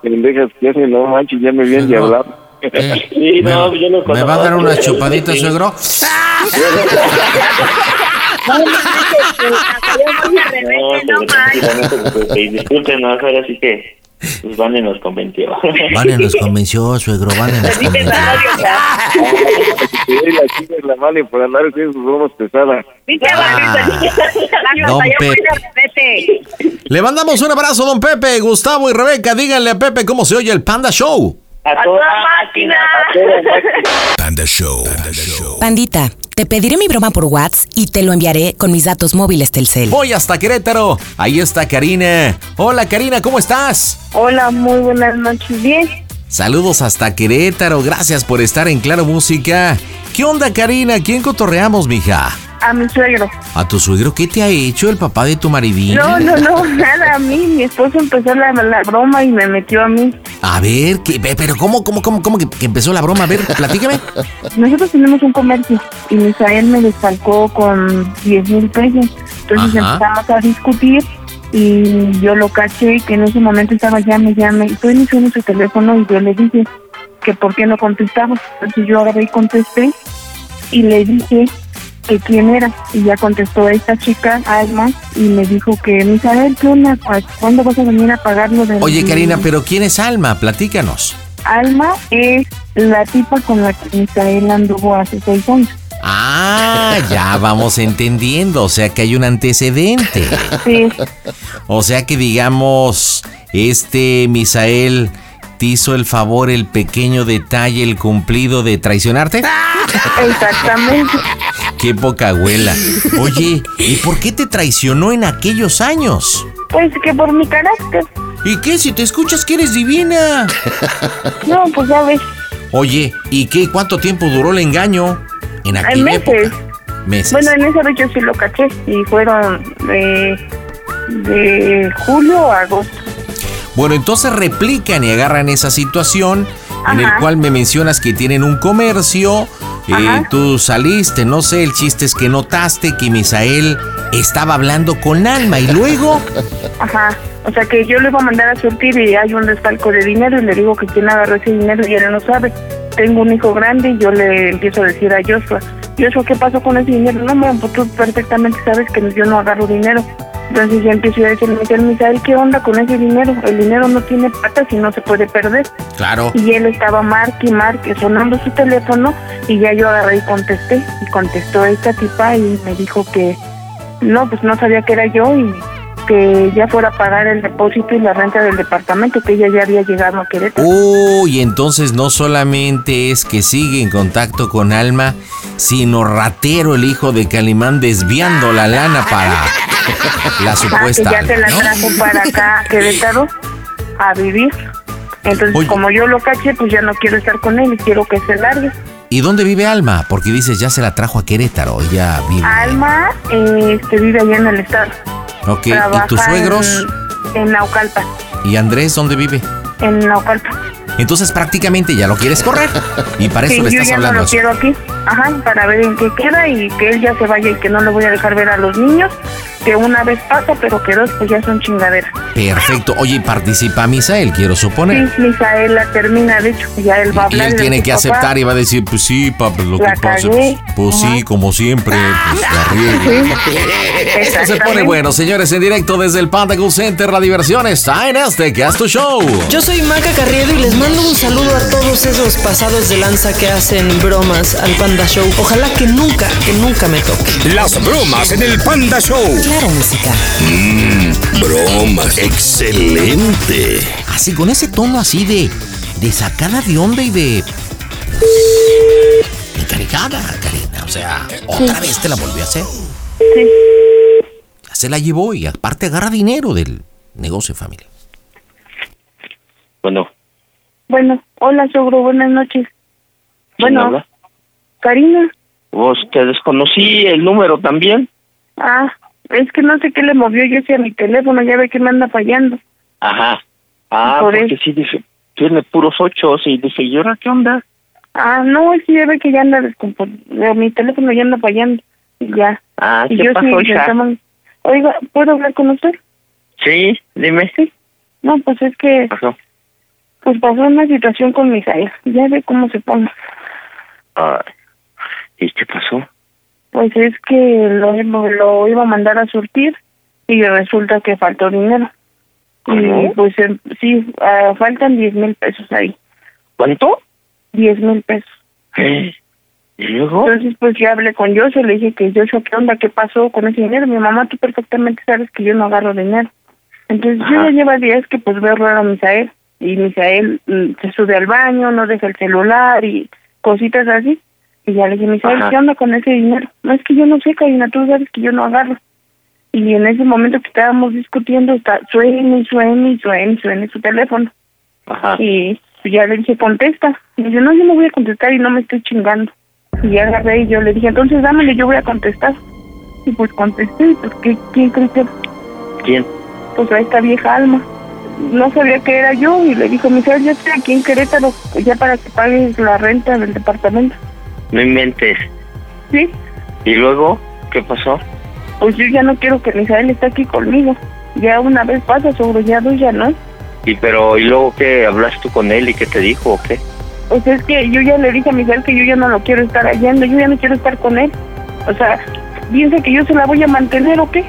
Pendejas que hacen, no manches, ya me vienen de hablar. Sí, ¿Me, no, yo lo ¿Me va a dar unas chupaditas, suegro? No, no, discúlpenos, ahora sí que pues Vane nos convenció. Vane nos convenció, suegro, Vane nos convenció. La chica es la mala por andar sus bromas pesadas. Don Pepe. Le mandamos un abrazo, don Pepe, Gustavo y Rebeca. Díganle a Pepe cómo se oye el Panda Show. A toda máquina. Panda Show. Pandita, Te pediré mi broma por WhatsApp y te lo enviaré con mis datos móviles Telcel. Voy hasta Querétaro. Ahí está Karina. Hola Karina, ¿cómo estás? Hola, muy buenas noches. Bien. Saludos hasta Querétaro. Gracias por estar en Claro Música. ¿Qué onda Karina? ¿Quién cotorreamos, mija? A mi suegro. ¿A tu suegro qué te ha hecho el papá de tu maridín? No, no, no, [laughs] nada a mí. Mi esposo empezó la, la broma y me metió a mí. A ver, ¿qué, pe- pero ¿cómo, cómo, cómo, cómo que, que empezó la broma? A ver, platícame. [laughs] Nosotros tenemos un comercio y Misael me desfalcó con 10 mil pesos. Entonces Ajá. empezamos a discutir y yo lo caché que en ese momento estaba llame, llame. Y estoy iniciando su teléfono y yo le dije que por qué no contestaba. Entonces yo agarré y contesté y le dije que quién era. Y ya contestó esta chica, Alma, y me dijo que Misael, ¿qué onda? ¿A- ¿Cuándo vas a venir a pagarlo de Oye Karina, pero ¿quién es Alma? Platícanos. Alma es la tipa con la que Misael anduvo hace seis años. Ah, ya vamos entendiendo. O sea que hay un antecedente. Sí. O sea que digamos, este Misael te hizo el favor, el pequeño detalle, el cumplido de traicionarte. Exactamente. Qué poca abuela. Oye, ¿y por qué te traicionó en aquellos años? Pues que por mi carácter. ¿Y qué? Si te escuchas que eres divina. No, pues ya ves. Oye, ¿y qué? ¿Cuánto tiempo duró el engaño? En aquella meses. época. Meses. Bueno, en esa vez yo sí lo caché y fueron de, de julio a agosto. Bueno, entonces replican y agarran esa situación en el cual me mencionas que tienen un comercio, eh, tú saliste, no sé, el chiste es que notaste que Misael estaba hablando con Alma y luego... [laughs] Ajá. O sea que yo le iba a mandar a surtir y hay un desfalco de dinero y le digo que quien agarró ese dinero y él no sabe. Tengo un hijo grande y yo le empiezo a decir a Joshua, Joshua, ¿qué pasó con ese dinero? No, mamá, pues tú perfectamente sabes que yo no agarro dinero. Entonces yo empiezo a decirle, Misael, Misael, ¿qué onda con ese dinero? El dinero no tiene patas y no se puede perder. Claro. Y él estaba marque y marque, sonando su teléfono y ya yo agarré y contesté. Y contestó esta tipa y me dijo que no, pues no sabía que era yo y que ya fuera a pagar el depósito y la renta del departamento, que ella ya había llegado a Querétaro. Uy, entonces no solamente es que sigue en contacto con Alma, sino ratero el hijo de Calimán desviando la lana para la Ah, que supuesta ya se Alma, la ¿no? trajo para acá a Querétaro a vivir. Entonces, Oye. como yo lo caché, pues ya no quiero estar con él y quiero que se largue. ¿Y dónde vive Alma? Porque dices, ya se la trajo a Querétaro, ella vive. Alma este, vive allá en el estado. Ok, ¿y tus suegros? En, en Naucalpan. ¿Y Andrés dónde vive? En Naucalpan. Entonces prácticamente ya lo quieres correr. Y para eso Sí, le yo estás ya hablando. no lo quiero aquí. Ajá, para ver en qué queda y que él ya se vaya y que no le voy a dejar ver a los niños. Que una vez pasa, pero que dos pues ya son chingaderas. Perfecto. Oye, y participa Misael, quiero suponer. Sí, Misael la termina, de hecho, ya él va a Y hablar. él y le tiene que "Papá, aceptar y va a decir, pues sí, papá, lo que pasa. cagué. Pues, pues sí, como siempre, pues la. Esto se pone bueno, señores, en directo desde el Panda Center. La diversión está en este que tu show. Yo soy Maca Carriedo y les mando un saludo a todos esos pasados de lanza que hacen bromas al Panda Show. Ojalá que nunca, que nunca me toque. Las bromas en el Panda Show. Claro, música. Mmm, bromas. Excelente. Así, con ese tono así de, de sacada de onda y de... Encarigada, Karina. O sea, otra vez te la volvió a hacer. Sí. Ya se la llevó y aparte agarra dinero del negocio de familia. Bueno, Bueno, hola, Sogro, buenas noches. ¿quién Bueno, habla? Karina. Vos te desconocí el número también. Ah, es que no sé qué le movió yo hacia mi teléfono, ya ve que me anda fallando. Ajá. Ah, Por porque sí dije, tiene puros ochos y dije, ¿y ahora qué onda? Ah, no, es que ya ve que ya anda descompuesto. Mi teléfono ya anda fallando. Y ya. Ah, y ¿qué yo pasó, sí hija? Oiga, ¿puedo hablar con usted? Sí, dime. No, pues es que Pasó. pues pasó una situación con Misael. Ya ve cómo se pone. Ay, ¿Y qué pasó? Pues es que lo, lo iba a mandar a surtir y resulta que faltó dinero. Y pues em, sí, ah, faltan 10 mil pesos ahí. ¿Cuánto? 10 mil pesos. [gasps] ¿Y luego? Entonces pues ya hablé con Joshua, le dije que Joshua, ¿qué onda? ¿Qué pasó con ese dinero? Mi mamá, tú perfectamente sabes que yo no agarro dinero. Entonces yo ya lleva días que pues veo raro a Misael. Y Misael mm, se sube al baño, no deja el celular y cositas así. Y ya le dije, Misael, Ajá. ¿qué onda con ese dinero? No, es que yo no sé, Karina, tú sabes que yo no agarro. Y en ese momento que estábamos discutiendo, está, suene y suene y suene y suene su teléfono. Ajá. Y ya le dije, contesta. Y dice, no, yo no voy a contestar y no me estoy chingando. Y ya agarré y yo le dije, entonces dámele, yo voy a contestar. Y pues contesté, y pues, ¿qué, ¿quién crees que? ¿Quién? Pues a esta vieja alma. No sabía que era yo y le dijo, Misael, yo estoy aquí en Querétaro, ya para que pagues la renta del departamento. No inventes. Sí, ¿Y luego qué pasó? pues yo ya no quiero que Misael esté aquí conmigo. Ya una vez pasa, sobre ya dos ya no. ¿Y pero y luego qué hablaste tú con él y qué te dijo o qué? Pues es que yo ya le dije a Misael que yo ya no lo quiero estar hallando, yo ya no quiero estar con él. O sea, piensa que yo se la voy a mantener o qué.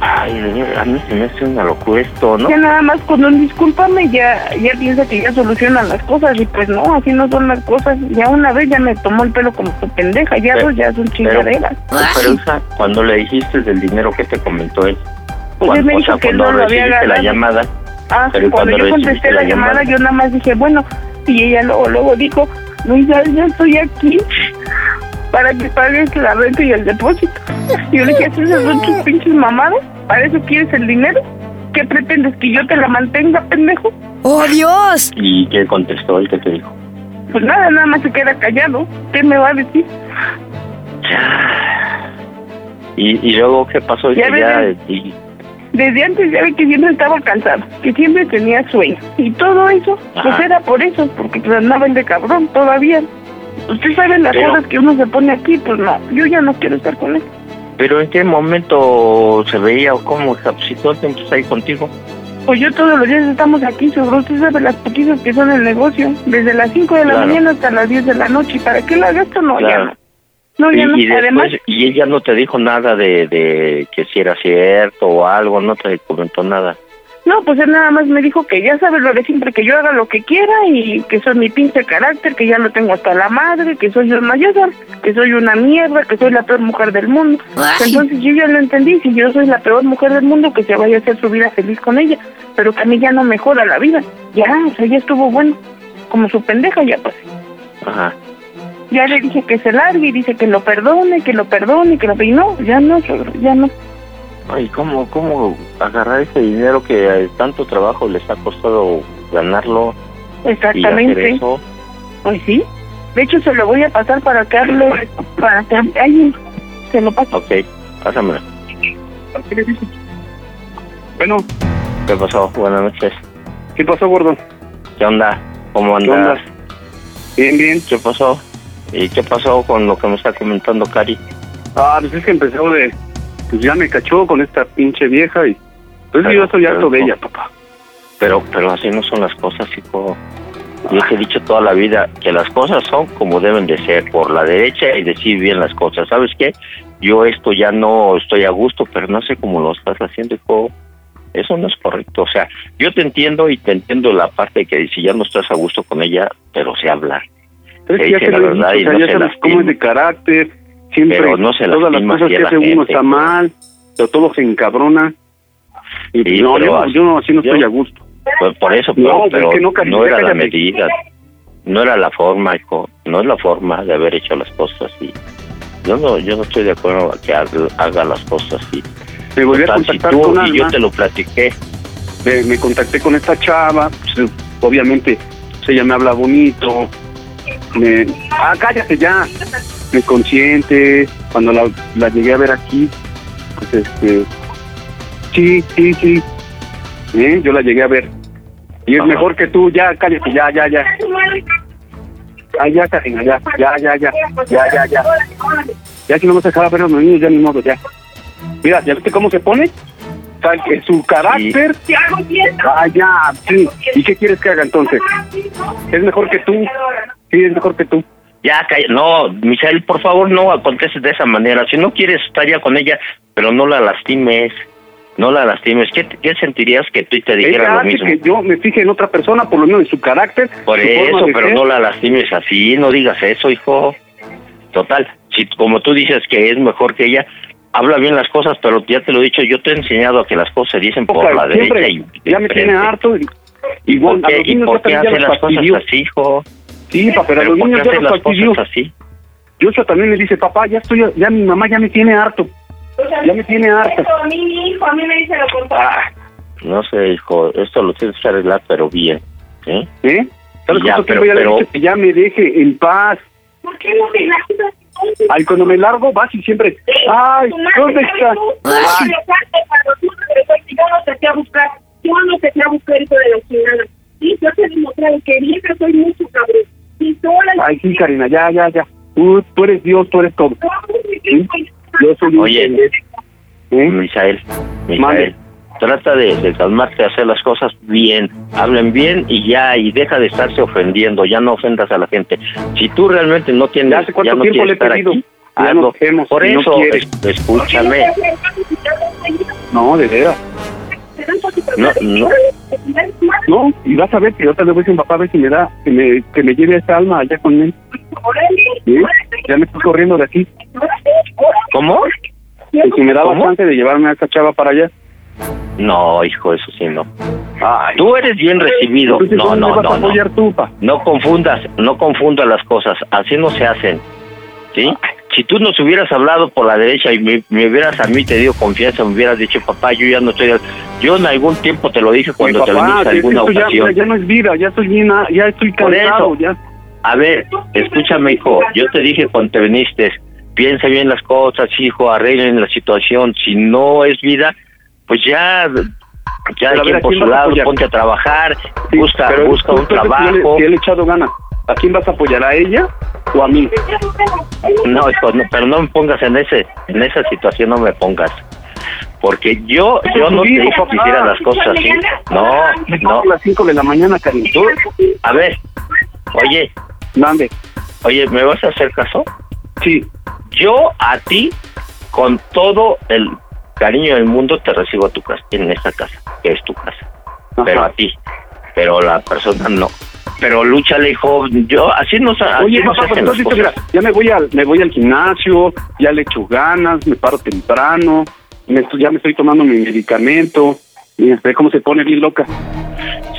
Ay, a mí se me hace una locura esto, ¿no? Ya nada más con un discúlpame ya, ya piensa que ya solucionan las cosas y pues no, así no son las cosas. Ya una vez ya me tomó el pelo como tu pendeja, ya Pero- dos ya son Pero, chingaderas. pero Elsa, cuando le dijiste del dinero que te comentó él, Pues cuando, me o dijo sea, que cuando no lo había recibiste la llamada, Ah, pero cuando yo recibiste contesté la llamada, yo nada más dije, bueno, y ella luego, luego dijo, no, ya, ya estoy aquí para que pagues la renta y el depósito. Y yo le dije, ¿esas son tus pinches mamadas? ¿Para eso quieres el dinero? ¿Qué pretendes, que yo te la mantenga, pendejo? ¡Oh, Dios! ¿y qué contestó él? ¿Qué te dijo? Pues nada, nada más se queda callado. ¿Qué me va a decir? ¿Y, y luego qué pasó? Ya ya, ves. y- Desde antes ya ve que siempre estaba cansado, que siempre tenía sueño. Y todo eso, pues era por eso, porque pues andaba el de cabrón todavía. Usted sabe las Pero- cosas que uno se pone aquí, pues no, yo ya no quiero estar con él. pero ¿en qué momento se veía o cómo? Si todo el tiempo está ahí contigo. Pues yo todos los días estamos aquí, sobre usted sabe las poquitas que son el negocio, desde las 5 de la Claro. mañana hasta las 10 de la noche. ¿Y para qué la gasto? No, ya Claro. no. No, ya y, no. y después, Además, y ella no te dijo nada de, de que si era cierto o algo, no te comentó nada. No, pues él nada más me dijo que ya sabe lo de siempre, que yo haga lo que quiera y que soy mi pinche carácter, que ya lo tengo hasta la madre, que soy ya sabes, que soy una mierda, que soy la peor mujer del mundo. Entonces yo ya lo entendí, si yo soy la peor mujer del mundo, que se vaya a hacer su vida feliz con ella, pero que a mí ya no mejora la vida. Ya, o sea, ya estuvo bueno. Como su pendeja ya pues. Ajá. Ya le dije que se largue y dice que lo perdone, que lo perdone, que lo... Y no, ya no, ya no. Ay, ¿cómo, ¿cómo agarrar ese dinero que eh, tanto trabajo les ha costado ganarlo y Exactamente. eso? Pues sí. De hecho, se lo voy a pasar para hable, para que alguien se lo pase. Ok, pásamelo. Bueno, ¿Qué pasó? Buenas noches. ¿qué pasó, gordo? ¿Qué onda? ¿Cómo ¿Qué andas? onda? Bien, bien. ¿Qué pasó? ¿Y qué pasó con lo que me está comentando Cari? Ah, pues es que empezó de... Pues ya me cachó con esta pinche vieja y... Pues Pero- yo estoy pero harto de ella, papá. Pero, pero así no son las cosas, hijo. Yo te he dicho toda la vida que las cosas son como deben de ser, por la derecha y decir bien las cosas. ¿Sabes qué? Yo esto ya no estoy a gusto, pero no sé cómo lo estás haciendo, hijo. Eso no es correcto. O sea, yo te entiendo y te entiendo la parte de que si ya no estás a gusto con ella, pero sé hablar. Pero es que ya dice te la lo he dicho, verdad o y sea, no ya se sabes cómo es de carácter, siempre Pero no se todas las cosas que hace uno está mal, pero todo se encabrona. Y Sí, no, pero yo, así- yo no, así no yo- estoy a gusto. Pues por eso, No, pero, pues pero que no, Cari, no era la medida, no era la forma, hijo, no es la forma de haber hecho las cosas así. Yo no, yo no estoy de acuerdo a que haga, haga las cosas así. Me volví a Total, si contactar tú con y yo te lo platiqué. me, me contacté con esta chava, pues, obviamente pues, ella me habla bonito, me, ah, cállate ya, consciente, cuando la, la llegué a ver aquí, pues este, sí, sí, sí, ¿Eh? yo la llegué a ver. Y es Ajá. mejor que tú, ya, cállate, ya, ya, ya. Ay, ya, Karina, ya, ya, ya, ya, ya, ya, ya. Ya si no me dejaba ver a los niños, ya ni modo, ya. Mira, ¿ya viste cómo se pone? O sea, que su carácter... Sí. Ah, ya, sí. ¿Y qué quieres que haga entonces? Es mejor que tú. Sí, es mejor que tú. Ya, calla- no, Michelle, por favor, no contestes de esa manera. Si no quieres estar ya con ella, pero no la lastimes, no la lastimes. ¿Qué, qué sentirías que tú te dijeras Ella lo hace mismo? que yo me fije en otra persona, por lo menos en su carácter. Por su eso, pero ser. no la lastimes así, no digas eso, hijo. Total, si como tú dices que es mejor que ella, habla bien las cosas, pero ya te lo he dicho, yo te he enseñado a que las cosas se dicen por la derecha y ya me tiene harto. y- ¿Y Igual, por qué, y por qué los las cosas así, hijo? Sí, pa, pero a los ¿por qué niños ya los fastidió. así? Joshua también me dice, papá, ya estoy, ya mi mamá ya me tiene harto. Ya me tiene harta. Eso, a mí mi hijo, a mí me dice lo contrario. Ah, No sé, hijo, esto lo tienes que arreglar, pero bien. ¿eh? ¿Eh? ¿Sabes Ya, cuánto pero- tiempo ya le pero- dicho que ya me deje en paz? ¿Por qué no me largas? Ay, cuando me largo vas y siempre, ay, ¿dónde está? tú, tú Ay, tú yo no te fui a buscar, yo no te fui a buscar eso de la chingada. Sí, yo te demostré que vieja soy mucho cabrón. Ay, sí, Karina, ya, ya, ya. Tú, tú eres Dios, tú eres todo. ¿Sí? Yo soy Oye, pendejo. Misael, Misael, trata de, de calmarte, hacer las cosas bien, hablen bien y ya, y deja de estarse ofendiendo, ya no ofendas a la gente. Si tú realmente no tienes, ¿Ya hace cuánto no tiempo quieres le he estar pedido? aquí, Ya hazlo. nos vemos Por no eso, quiere. es- escúchame, No, de veras. No, no, No, y vas a ver que otra vez mi papá a ver si me da, que me, que me lleve a esta alma allá con él. ¿Sí? Ya me estoy corriendo de aquí. ¿cómo? Que si me daba ¿Cómo? chance de llevarme a esta chava para allá. No, hijo, eso sí, no. Tú eres bien recibido. Entonces, No, ¿dónde no, a no, no. tú? No confundas, no confundas las cosas. Así no se hacen. ¿Sí? Si tú nos hubieras hablado por la derecha y me, me hubieras a mí te dio confianza, me hubieras dicho, papá, yo ya no estoy. Yo en algún tiempo te lo dije cuando te a que alguna ya, ocasión. ya no es vida, ya estoy bien, ah, ya estoy cansado, eso. ya. A ver, escúchame, hijo. Yo te dije cuando te viniste, piensa bien las cosas, hijo, arreglen la situación. Si no es vida, pues ya, ya Pero a quien ver, ¿a por su lado, ponte a trabajar, busca, busca un trabajo. le he echado ganas. ¿A quién vas a apoyar? ¿A ella o a mí? No, hijo, no, pero no me pongas en ese, en esa situación, no me pongas. Porque yo, yo no te dije que hicieras las cosas así. No, no. A las 5 de la mañana, cariño. A ver, oye. Mande. Oye, ¿me vas a hacer caso? Sí. Yo a ti, con todo el cariño del mundo, te recibo a tu casa, en esta casa, que es tu casa. Pero a ti. Pero la persona no. Pero lúchale, hijo. Yo, así no, Oye, no papá, pues entonces, mira, ya me voy al, me voy al gimnasio, ya le echo ganas, me paro temprano, me ya me estoy tomando mi medicamento, mira, ve cómo se pone bien loca.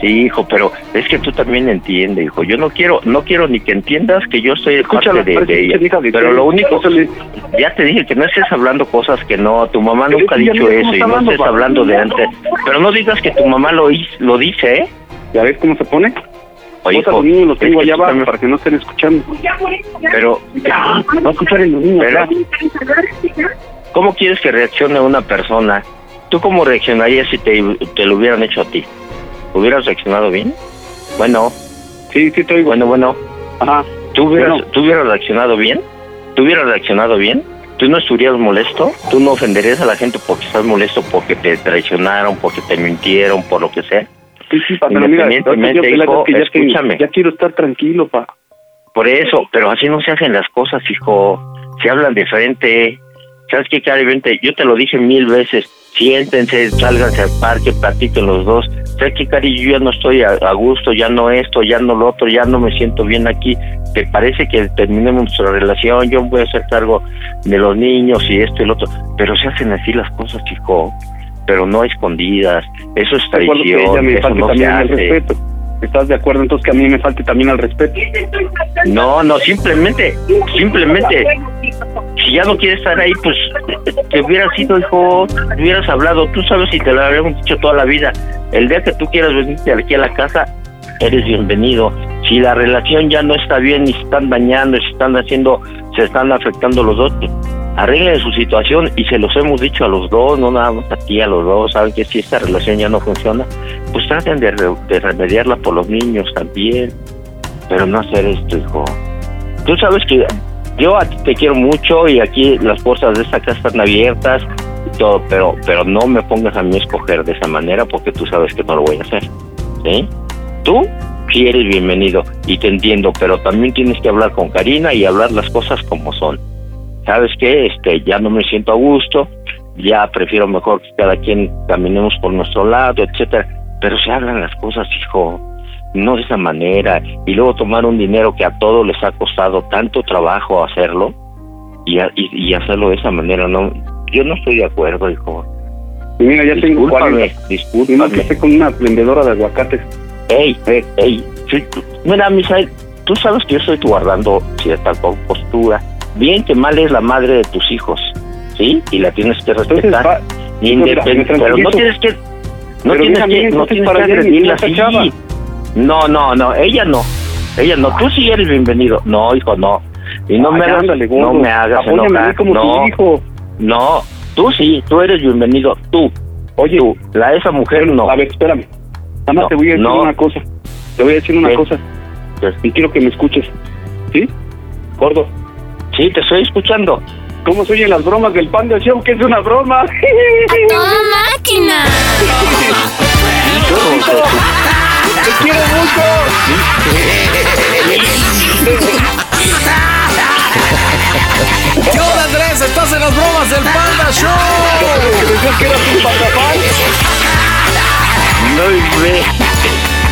Sí, hijo, pero es que tú también entiendes, hijo. Yo no quiero, no quiero ni que entiendas que yo soy Escúchala, parte de, de ella. de Pero lo único, Pásale. ya te dije que no estés hablando cosas que no. Tu mamá Pero nunca ha dicho eso y no estés hablando de antes. Pero no digas que tu mamá lo, lo dice, ¿eh? ¿Ya ves cómo se pone? Oye, hijo, los niños los tengo allá abajo también- para que no estén escuchando. Pero, Ya, a escuchar el niño. Pero- ya. ¿cómo quieres que reaccione una persona? ¿Tú cómo reaccionarías si te, te lo hubieran hecho a ti? ¿Hubieras reaccionado bien? Bueno. Sí, sí, estoy. Bueno, bueno. Ajá. ¿Tú hubieras, Bueno. ¿Tú hubieras reaccionado bien? ¿Tú hubieras reaccionado bien? ¿Tú no estuvieras molesto? ¿Tú no ofenderías a la gente porque estás molesto, porque te traicionaron, porque te mintieron, por lo que sea? Sí, sí, pa, pero mira, Independientemente, yo- yo- hijo, que ya, que- escúchame. ya quiero estar tranquilo, pa. Por eso, pero así no se hacen las cosas, hijo. Se hablan de frente. ¿Sabes qué, Cari? Vente, yo te lo dije mil veces. Siéntense, sálganse al parque, platiquen los dos. ¿Sabes qué, Cari? Yo ya no estoy a, a gusto, ya no esto, ya no lo otro, ya no me siento bien aquí. ¿Te parece que terminemos nuestra relación? Yo voy a hacer cargo de los niños y esto y lo otro. Pero se hacen así las cosas, hijo. Pero no escondidas. Eso es acuerdo que ella traición. me Eso no se también al hace. respeto. ¿Estás de acuerdo entonces que a mí me falte también al respeto? No, no, simplemente, simplemente, si ya no quieres estar ahí, pues te hubieras ido, hijo, te hubieras hablado. Tú sabes si te lo habíamos dicho toda la vida. El día que tú quieras venirte aquí a la casa, eres bienvenido. Si la relación ya no está bien y se están dañando, se están haciendo, se están afectando los dos, pues, arreglen su situación y se los hemos dicho a los dos, no nada más a ti, a los dos. Saben que si esta relación ya no funciona, pues traten de, de remediarla por los niños también. Pero no hacer esto, hijo. Tú sabes que yo a ti te quiero mucho y aquí las puertas de esta casa están abiertas y todo, pero, pero no me pongas a mí a escoger de esa manera porque tú sabes que no lo voy a hacer. ¿Sí? Tú sí eres bienvenido y te entiendo, pero también tienes que hablar con Karina y hablar las cosas como son. ¿Sabes qué? Este, ya no me siento a gusto, ya prefiero mejor que cada quien caminemos por nuestro lado, etcétera. Pero se hablan las cosas, hijo no de esa manera y luego tomar un dinero que a todos les ha costado tanto trabajo hacerlo y, a- y, y hacerlo de esa manera no yo no estoy de acuerdo hijo Y mira, ya tengo discúlpame 40. discúlpame Y más que con una vendedora de aguacates. Ey ey ey sí, tú- mira Misael tú sabes que yo estoy guardando cierta compostura bien que mal es la madre de tus hijos, ¿sí? Y la tienes que respetar. va- Independ- mira, me pero no tienes que no Pero tienes que no tienes que agredirla así. No, no, no, ella no. Ella no, tú sí eres bienvenido. No, hijo, no. Y no Ay, me hagas, ándale, no me hagas enojar. como tu no, hijo. no, tú sí, tú eres bienvenido, tú. Oye, tú, la esa mujer no. A ver, espérame. Nada más No, te voy a decir no. una cosa. Te voy a decir una ¿Qué? cosa. Y quiero que me escuches. ¿Sí? Gordo. Sí, te estoy escuchando. ¿Cómo se oyen las bromas del Panda Show? Que es una broma. ¡Toda máquina! ¡Te quiero ¿Qué onda, Andrés? Estás en las bromas del Panda Show. No, ve.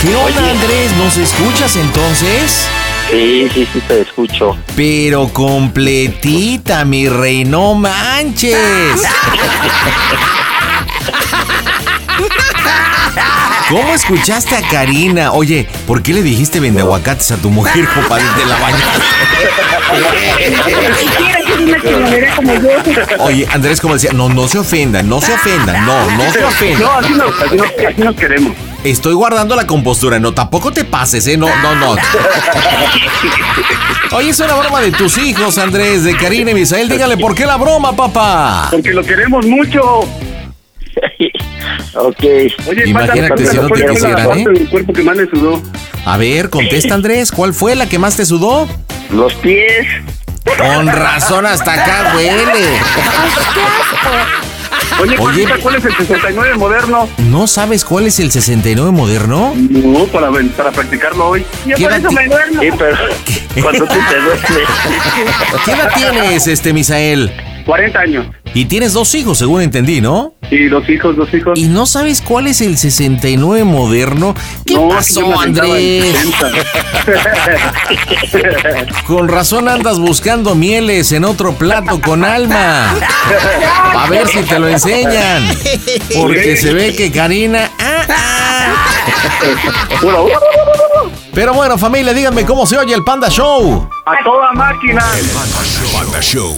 ¿Qué onda, Andrés? ¿Nos escuchas entonces? Sí, sí, sí, te escucho. Pero completita, mi rey, no manches. [laughs] ¿Cómo escuchaste a Karina? Oye, ¿por qué le dijiste vende aguacates a tu mujer, compadre, de la bañera? Oye, Andrés, como decía, no, no se ofendan, no se ofendan, no, no se ofendan. No, así nos, así nos, así nos queremos. Estoy guardando la compostura, no, tampoco te pases, ¿eh? No, no, no. Oye, es una broma de tus hijos, Andrés, de Karina y Misael. Dígale, ¿por qué la broma, papá? Porque lo queremos mucho. [laughs] Ok. Oye, Imagínate si no te ¿cuál fue la quisieran, ¿eh? del cuerpo que más le sudó? A ver, contesta, Andrés, ¿cuál fue la que más te sudó? Los pies. Con razón, hasta acá huele. Oye, Oye. ¿cuál es el 69 moderno? ¿No sabes cuál es el 69 moderno? No, para, para practicarlo hoy. Yo por eso me duermo. Sí, pero cuando tú te duermes. ¿Qué edad tienes, este, Misael? 40 años. Y tienes dos hijos, según entendí, ¿no? Sí, dos hijos, dos hijos. ¿Y no sabes cuál es el 69 moderno? ¿Qué No, pasó, Andrés? 60. [laughs] Con razón andas buscando mieles en otro plato con alma. A ver si te lo enseñan. Porque se ve que Karina. ah, ah. Pero bueno, familia, díganme cómo se oye el Panda Show. A toda máquina. Panda Show.